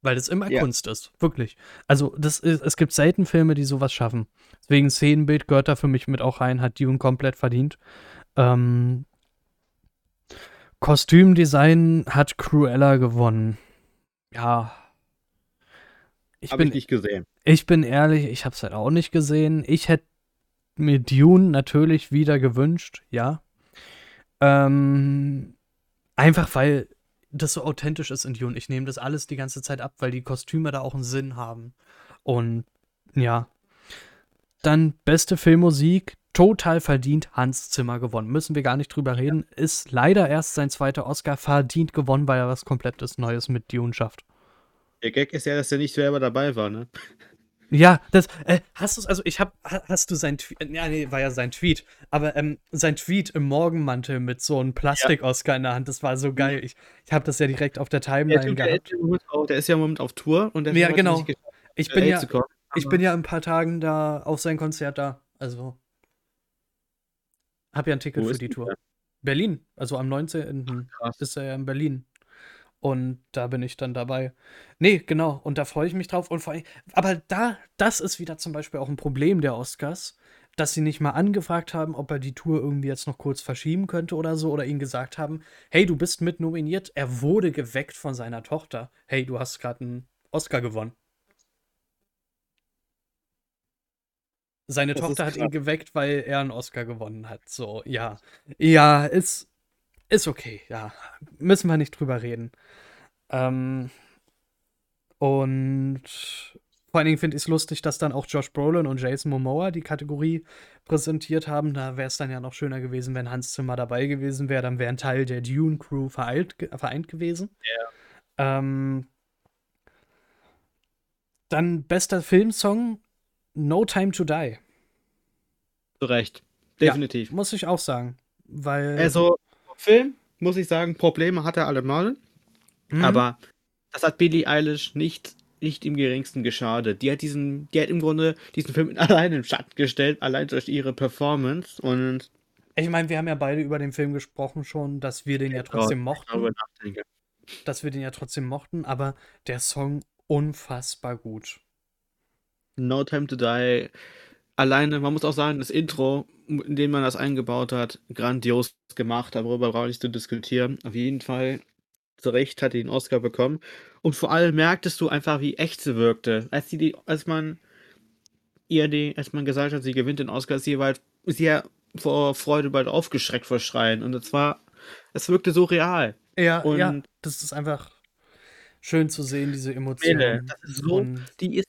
Weil das immer Ja. Kunst ist, wirklich. Also das ist, es gibt selten Filme, die sowas schaffen. Deswegen Szenenbild gehört da für mich mit auch rein, hat Dune komplett verdient. Ähm, Kostümdesign hat Cruella gewonnen. Ja. Ich Habe bin, ich nicht gesehen. Ich bin ehrlich, ich habe es halt auch nicht gesehen. Ich hätte mir Dune natürlich wieder gewünscht, ja. Ähm, einfach weil das so authentisch ist in Dune. Ich nehme das alles die ganze Zeit ab, weil die Kostüme da auch einen Sinn haben. Und ja. Dann beste Filmmusik, total verdient Hans Zimmer gewonnen. Müssen wir gar nicht drüber reden. Ist leider erst sein zweiter Oscar verdient gewonnen, weil er was komplettes Neues mit Dune schafft. Der Gag ist ja, dass er nicht selber dabei war, ne? Ja, das, äh, hast du also ich hab, ha- hast du sein Tweet, ja, nee, war ja sein Tweet, aber ähm, sein Tweet im Morgenmantel mit so einem Plastik-Oscar in der Hand, das war so geil. Ich, ich habe das ja direkt auf der Der, Timeline typ, der, gehabt. ist ja im Moment auch, der ist ja im Moment auf Tour und der Ja, hat es genau. geschafft, Ich äh, bin ja, zu kommen. ich bin ja in ein paar Tagen da auf sein Konzert da, also hab ja ein Ticket Wo für die Tour. der? Berlin, also am 19. Krass. ist er ja in Berlin. Und da bin ich dann dabei. Nee, genau. Und da freue ich mich drauf. Und vor allem, aber da, das ist wieder zum Beispiel auch ein Problem der Oscars, dass sie nicht mal angefragt haben, ob er die Tour irgendwie jetzt noch kurz verschieben könnte oder so, oder ihnen gesagt haben, hey, du bist mit nominiert. Er wurde geweckt von seiner Tochter. Hey, du hast gerade einen Oscar gewonnen. Seine Das Tochter hat ihn geweckt, weil er einen Oscar gewonnen hat. So, ja. Ja, ist, ist okay, ja. Müssen wir nicht drüber reden. Ähm, und vor allen Dingen finde ich es lustig, dass dann auch Josh Brolin und Jason Momoa die Kategorie präsentiert haben. Da wäre es dann ja noch schöner gewesen, wenn Hans Zimmer dabei gewesen wäre. Dann wäre ein Teil der Dune Crew vereint, vereint gewesen. Ähm, dann bester Filmsong No Time to Die. Zu Recht. Ja. Definitiv. Muss ich auch sagen. Weil. Also, Film, muss ich sagen, Probleme hat er allemal. Mhm. Aber das hat Billie Eilish nicht, nicht im geringsten geschadet. Die hat diesen, die hat im Grunde diesen Film allein in den Schatten gestellt, allein durch ihre Performance. Und Ich meine, wir haben ja beide über den Film gesprochen schon, dass wir den ja trotzdem mochten. Dass wir den ja trotzdem mochten, aber der Song unfassbar gut. No Time to Die. Alleine, man muss auch sagen, das Intro, in dem man das eingebaut hat, grandios gemacht, darüber brauche ich zu diskutieren. Auf jeden Fall, zu Recht hat den Oscar bekommen. Und vor allem merktest du einfach, wie echt sie wirkte. Als, sie die, als man ihr die, als man gesagt hat, sie gewinnt den Oscar, ist sie ist sie ja vor Freude bald aufgeschreckt vor Schreien. Und es war, es wirkte so real. Ja, Und- ja, das ist einfach schön zu sehen, diese Emotionen. so, die ist,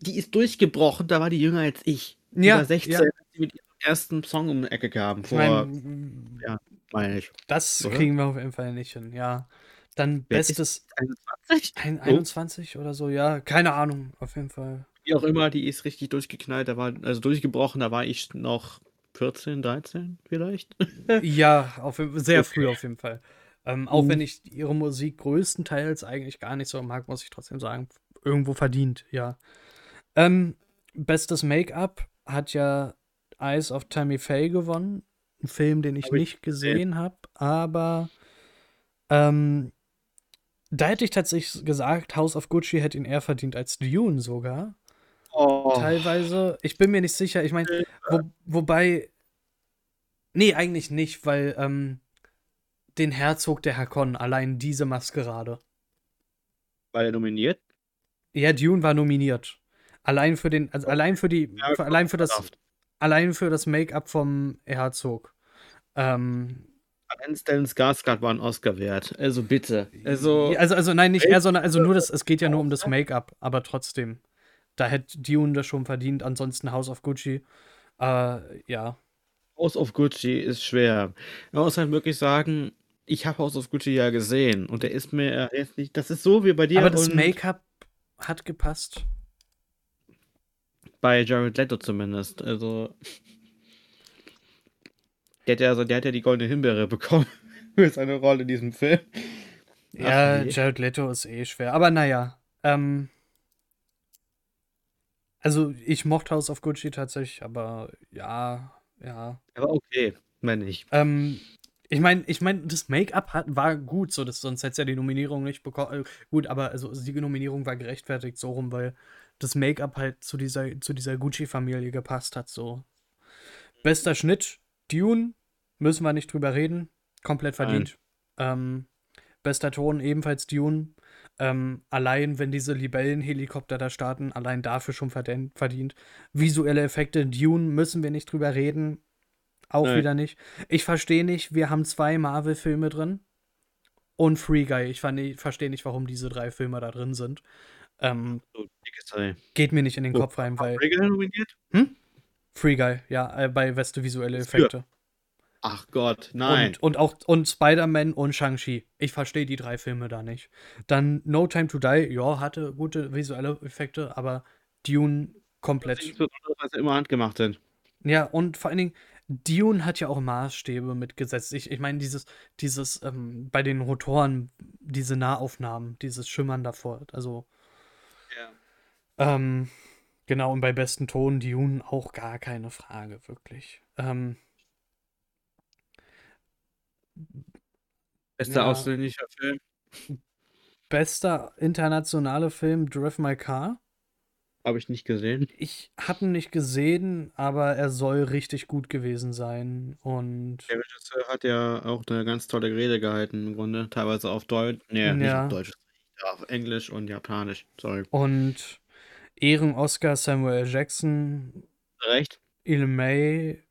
die ist durchgebrochen, da war die jünger als ich. Ja, war 16, ja. als sie mit ihrem ersten Song um die Ecke kam. Ich Vor, meine, meine ich. das oder? kriegen wir auf jeden Fall nicht hin, ja. Dann Wer bestes 21? ein, Oh. 21 oder so, ja, keine Ahnung, auf jeden Fall. Wie auch immer, die ist richtig durchgeknallt, da war, also durchgebrochen, da war ich noch 14, 13 vielleicht. Ja, auf, sehr Okay. früh auf jeden Fall. Ähm, auch Mhm. wenn ich ihre Musik größtenteils eigentlich gar nicht so mag, muss ich trotzdem sagen, irgendwo verdient, ja. Ähm, bestes Make-up hat ja Eyes of Tammy Faye gewonnen. Ein Film, den ich Hab ich nicht gesehen habe, aber ähm, da hätte ich tatsächlich gesagt, House of Gucci hätte ihn eher verdient als Dune sogar. Oh, Teilweise. Ich bin mir nicht sicher. Ich meine, wo, wobei. Nee, eigentlich nicht, weil ähm, den Herzog der Hakon, allein diese Maskerade. war der nominiert? Ja, Dune war nominiert. Allein für den, also allein für die, Ja, für, allein für das. Allein für das Make-up vom Herzog. Ähm, Allein Stellan Skarsgård war ein Oscar wert. Also bitte. Also, also, also nein, nicht er, sondern also nur das, es geht ja nur um das Make-up, aber trotzdem. Da hätte Dune das schon verdient, ansonsten House of Gucci. Äh, ja. House of Gucci ist schwer. Man muss halt wirklich sagen, ich habe House of Gucci ja gesehen und der ist mir jetzt nicht. Das ist so wie bei dir Aber das Make-up hat gepasst. Bei Jared Leto zumindest. Also der hat ja, also, der hat ja die goldene Himbeere bekommen für seine Rolle in diesem Film. Ja, nee. Jared Leto ist eh schwer. Aber naja. Ähm, also, ich mochte House of Gucci tatsächlich, aber ja, ja. Aber okay, meine ich. Ähm, ich meine, ich meine, das Make-up war gut, so, das, sonst hätte es ja die Nominierung nicht bekommen. Äh, gut, aber also die Nominierung war gerechtfertigt so rum, weil das Make-up halt zu dieser, zu dieser Gucci-Familie gepasst hat, so. Bester Schnitt, Dune, müssen wir nicht drüber reden. Komplett verdient. Ähm, bester Ton, ebenfalls Dune. Ähm, allein, wenn diese Libellenhelikopter da starten, allein dafür schon verdient. verdient. Visuelle Effekte, Dune, müssen wir nicht drüber reden. Auch Nein. wieder nicht. Ich verstehe nicht, wir haben zwei Marvel-Filme drin und Free Guy. Ich verstehe nicht, warum diese drei Filme da drin sind. Ähm, So, geht mir nicht in den So, Kopf rein, weil. Reagan nominiert? Free Guy, ja, äh, bei beste visuelle? Effekte. Ach Gott, nein. Und, und auch und Spider-Man und Shang-Chi. Ich verstehe die drei Filme da nicht. Dann No Time to Die, ja, hatte gute visuelle Effekte, aber Dune komplett. Insbesondere, dass sie immer handgemacht sind. Ja, und vor allen Dingen, Dune hat ja auch Maßstäbe mitgesetzt. Ich, ich meine, dieses, dieses, ähm, bei den Rotoren, diese Nahaufnahmen, dieses Schimmern davor, also. Ähm, genau, und bei besten Ton Dune auch gar keine Frage, wirklich. Ähm, Bester Ja. ausländischer Film. bester internationaler Film, Drive My Car. Habe ich nicht gesehen. Ich habe ihn nicht gesehen, aber er soll richtig gut gewesen sein. Und Der Regisseur hat ja auch eine ganz tolle Rede gehalten, im Grunde. Teilweise auf Deutsch. Nee, nicht Ja. auf Deutsch. Auf Englisch und Japanisch. Sorry. Und Ehren-Oscar Samuel Jackson, Recht? Il May,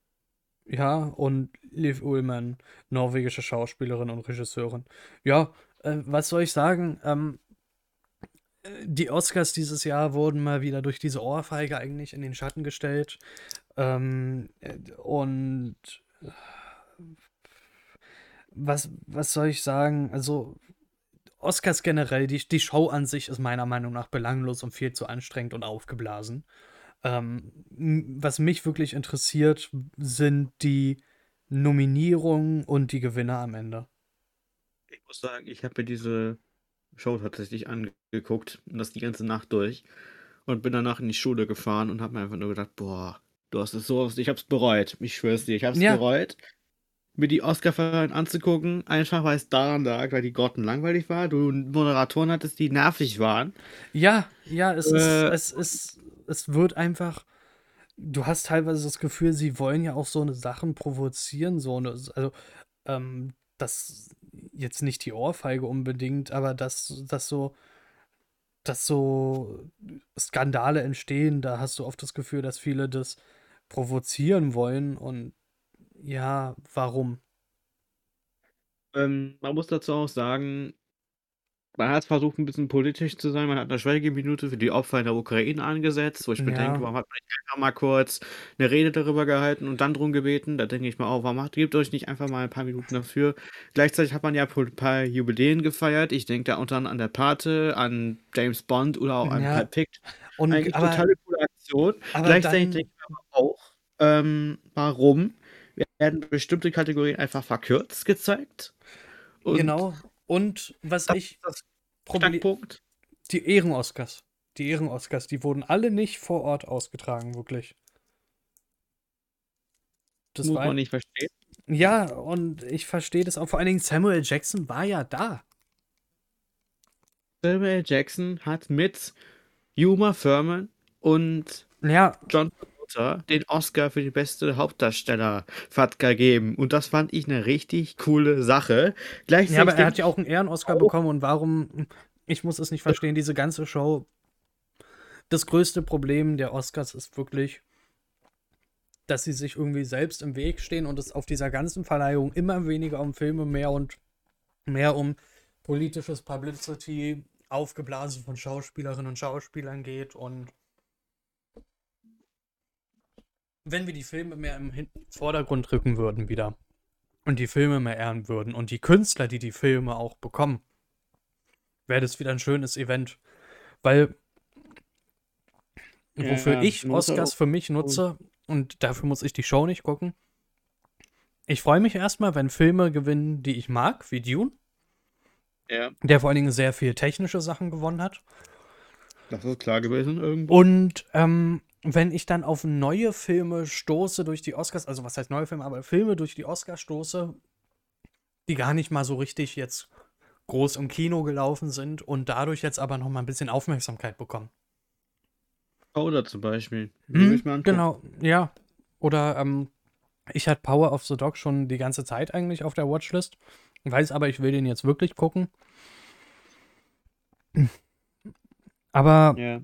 ja, und Liv Ullmann, norwegische Schauspielerin und Regisseurin. Ja, äh, was soll ich sagen? Ähm, äh, die Oscars dieses Jahr wurden mal wieder durch diese Ohrfeige eigentlich in den Schatten gestellt. Ähm, äh, und äh, was, was soll ich sagen? Also, Oscars generell, die, die Show an sich ist meiner Meinung nach belanglos und viel zu anstrengend und aufgeblasen. Ähm, was mich wirklich interessiert, sind die Nominierungen und die Gewinner am Ende. Ich muss sagen, ich habe mir diese Show tatsächlich angeguckt und das die ganze Nacht durch und bin danach in die Schule gefahren und habe mir einfach nur gedacht, boah, du hast es so, ich habe es bereut. Ich schwör's dir, ich habe es Ja. bereut, mir die Oscar-Verleihung anzugucken, einfach weil es daran lag, weil die Grotten langweilig war, du Moderatoren hattest, die nervig waren. Ja, ja, es ist, Äh. es ist, es wird einfach. Du hast teilweise das Gefühl, sie wollen ja auch so eine Sachen provozieren, so eine, also, ähm, das jetzt nicht die Ohrfeige unbedingt, aber dass, dass so, dass so Skandale entstehen, da hast du oft das Gefühl, dass viele das provozieren wollen und ja, warum? Ähm, man muss dazu auch sagen, man hat versucht, ein bisschen politisch zu sein. Man hat eine Schweigeminute für die Opfer in der Ukraine angesetzt, wo ich mir Ja. denke, warum hat man nicht einfach mal kurz eine Rede darüber gehalten und dann drum gebeten? Da denke ich mir auch, warum macht, gebt euch nicht einfach mal ein paar Minuten dafür? Gleichzeitig hat man ja ein paar Jubiläen gefeiert. Ich denke da unter anderem an der Pate, an James Bond oder auch an Ja, Fiction. Und Eigentlich aber, totale coole Aktion. Gleichzeitig dann, denke ich mir aber auch, ähm, warum werden bestimmte Kategorien einfach verkürzt gezeigt? Und genau. Und was das ich das Problem, die Ehren-Oscars. Die Ehren-Oscars, die wurden alle nicht vor Ort ausgetragen, wirklich. Das Muss war, man nicht verstehen. ja, und ich verstehe das auch. Vor allen Dingen Samuel Jackson war ja da. Samuel Jackson hat mit Uma Thurman und Ja, John Travolta den Oscar für die beste Hauptdarsteller gegeben. Und das fand ich eine richtig coole Sache. ja, Gleichzeitig aber er hat ja auch einen Ehren-Oscar auch- bekommen und warum, ich muss es nicht verstehen, diese ganze Show. Das größte Problem der Oscars ist wirklich, dass sie sich irgendwie selbst im Weg stehen und es auf dieser ganzen Verleihung immer weniger um Filme, mehr und mehr um politisches Publicity, aufgeblasen von Schauspielerinnen und Schauspielern geht und wenn wir die Filme mehr im Hin Vordergrund rücken würden wieder und die Filme mehr ehren würden und die Künstler, die die Filme auch bekommen, wäre das wieder ein schönes Event, weil Ja, wofür ja, ich Oscars für mich nutze und dafür muss ich die Show nicht gucken. Ich freue mich erstmal, wenn Filme gewinnen, die ich mag, wie Dune, Ja, der vor allen Dingen sehr viel technische Sachen gewonnen hat. das ist klar gewesen irgendwo. Und ähm, wenn ich dann auf neue Filme stoße durch die Oscars, also was heißt neue Filme, aber Filme durch die Oscars stoße, die gar nicht mal so richtig jetzt groß im Kino gelaufen sind und dadurch jetzt aber noch mal ein bisschen Aufmerksamkeit bekommen. Oder zum Beispiel. Hm, genau, ja. Oder ähm, ich hatte Power of the Dog schon die ganze Zeit eigentlich auf der Watchlist. Weiß aber, ich will den jetzt wirklich gucken. Aber Ja.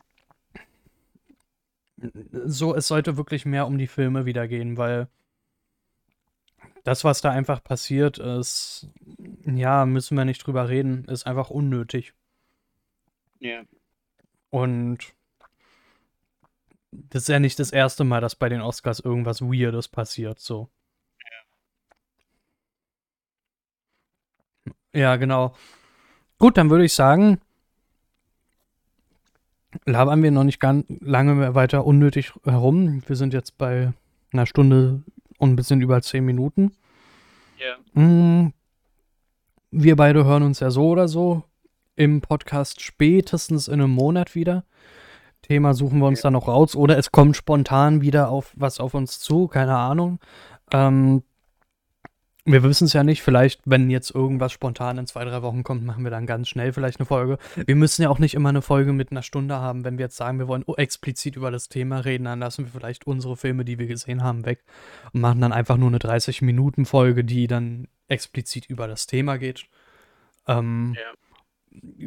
So, es sollte wirklich mehr um die Filme wieder gehen, weil das, was da einfach passiert, ist, ja, müssen wir nicht drüber reden, ist einfach unnötig. Ja. Und das ist ja nicht das erste Mal, dass bei den Oscars irgendwas Weirdes passiert, so. Ja, genau. Gut, dann würde ich sagen, labern wir noch nicht ganz lange mehr weiter unnötig herum. Wir sind jetzt bei einer Stunde und ein bisschen über zehn Minuten. Ja. Mm, Wir beide hören uns ja so oder so im Podcast spätestens in einem Monat wieder. Thema suchen wir uns dann noch raus oder es kommt spontan wieder auf was auf uns zu, keine Ahnung. Ähm, wir wissen es ja nicht. Vielleicht, wenn jetzt irgendwas spontan in zwei, drei Wochen kommt, machen wir dann ganz schnell vielleicht eine Folge. Wir müssen ja auch nicht immer eine Folge mit einer Stunde haben. Wenn wir jetzt sagen, wir wollen explizit über das Thema reden, dann lassen wir vielleicht unsere Filme, die wir gesehen haben, weg und machen dann einfach nur eine 30-Minuten-Folge, die dann explizit über das Thema geht. Ähm,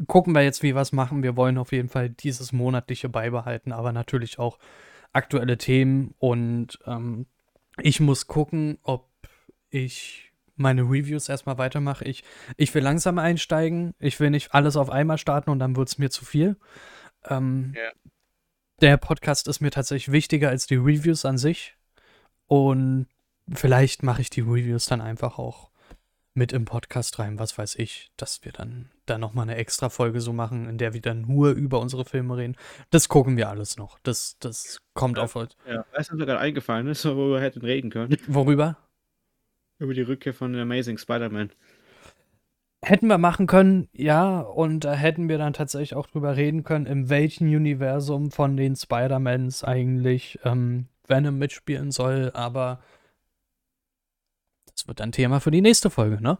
Gucken wir jetzt, wie wir es machen. Wir wollen auf jeden Fall dieses monatliche beibehalten, aber natürlich auch aktuelle Themen und ähm, ich muss gucken, ob ich meine Reviews erstmal weitermache. Ich, ich will langsam einsteigen. Ich will nicht alles auf einmal starten und dann wird es mir zu viel. Ähm, Ja. Der Podcast ist mir tatsächlich wichtiger als die Reviews an sich. Und vielleicht mache ich die Reviews dann einfach auch mit im Podcast rein, was weiß ich, dass wir dann da nochmal eine extra Folge so machen, in der wir dann nur über unsere Filme reden. Das gucken wir alles noch. Das, das kommt Ja. auf heute. Ja. Du, was mir gerade eingefallen ist, worüber wir hätten reden können? Worüber? Über die Rückkehr von Amazing Spider-Man. Hätten wir machen können, ja, und da hätten wir dann tatsächlich auch drüber reden können, in welchem Universum von den Spider-Mans eigentlich ähm, Venom mitspielen soll, aber das wird ein Thema für die nächste Folge, ne?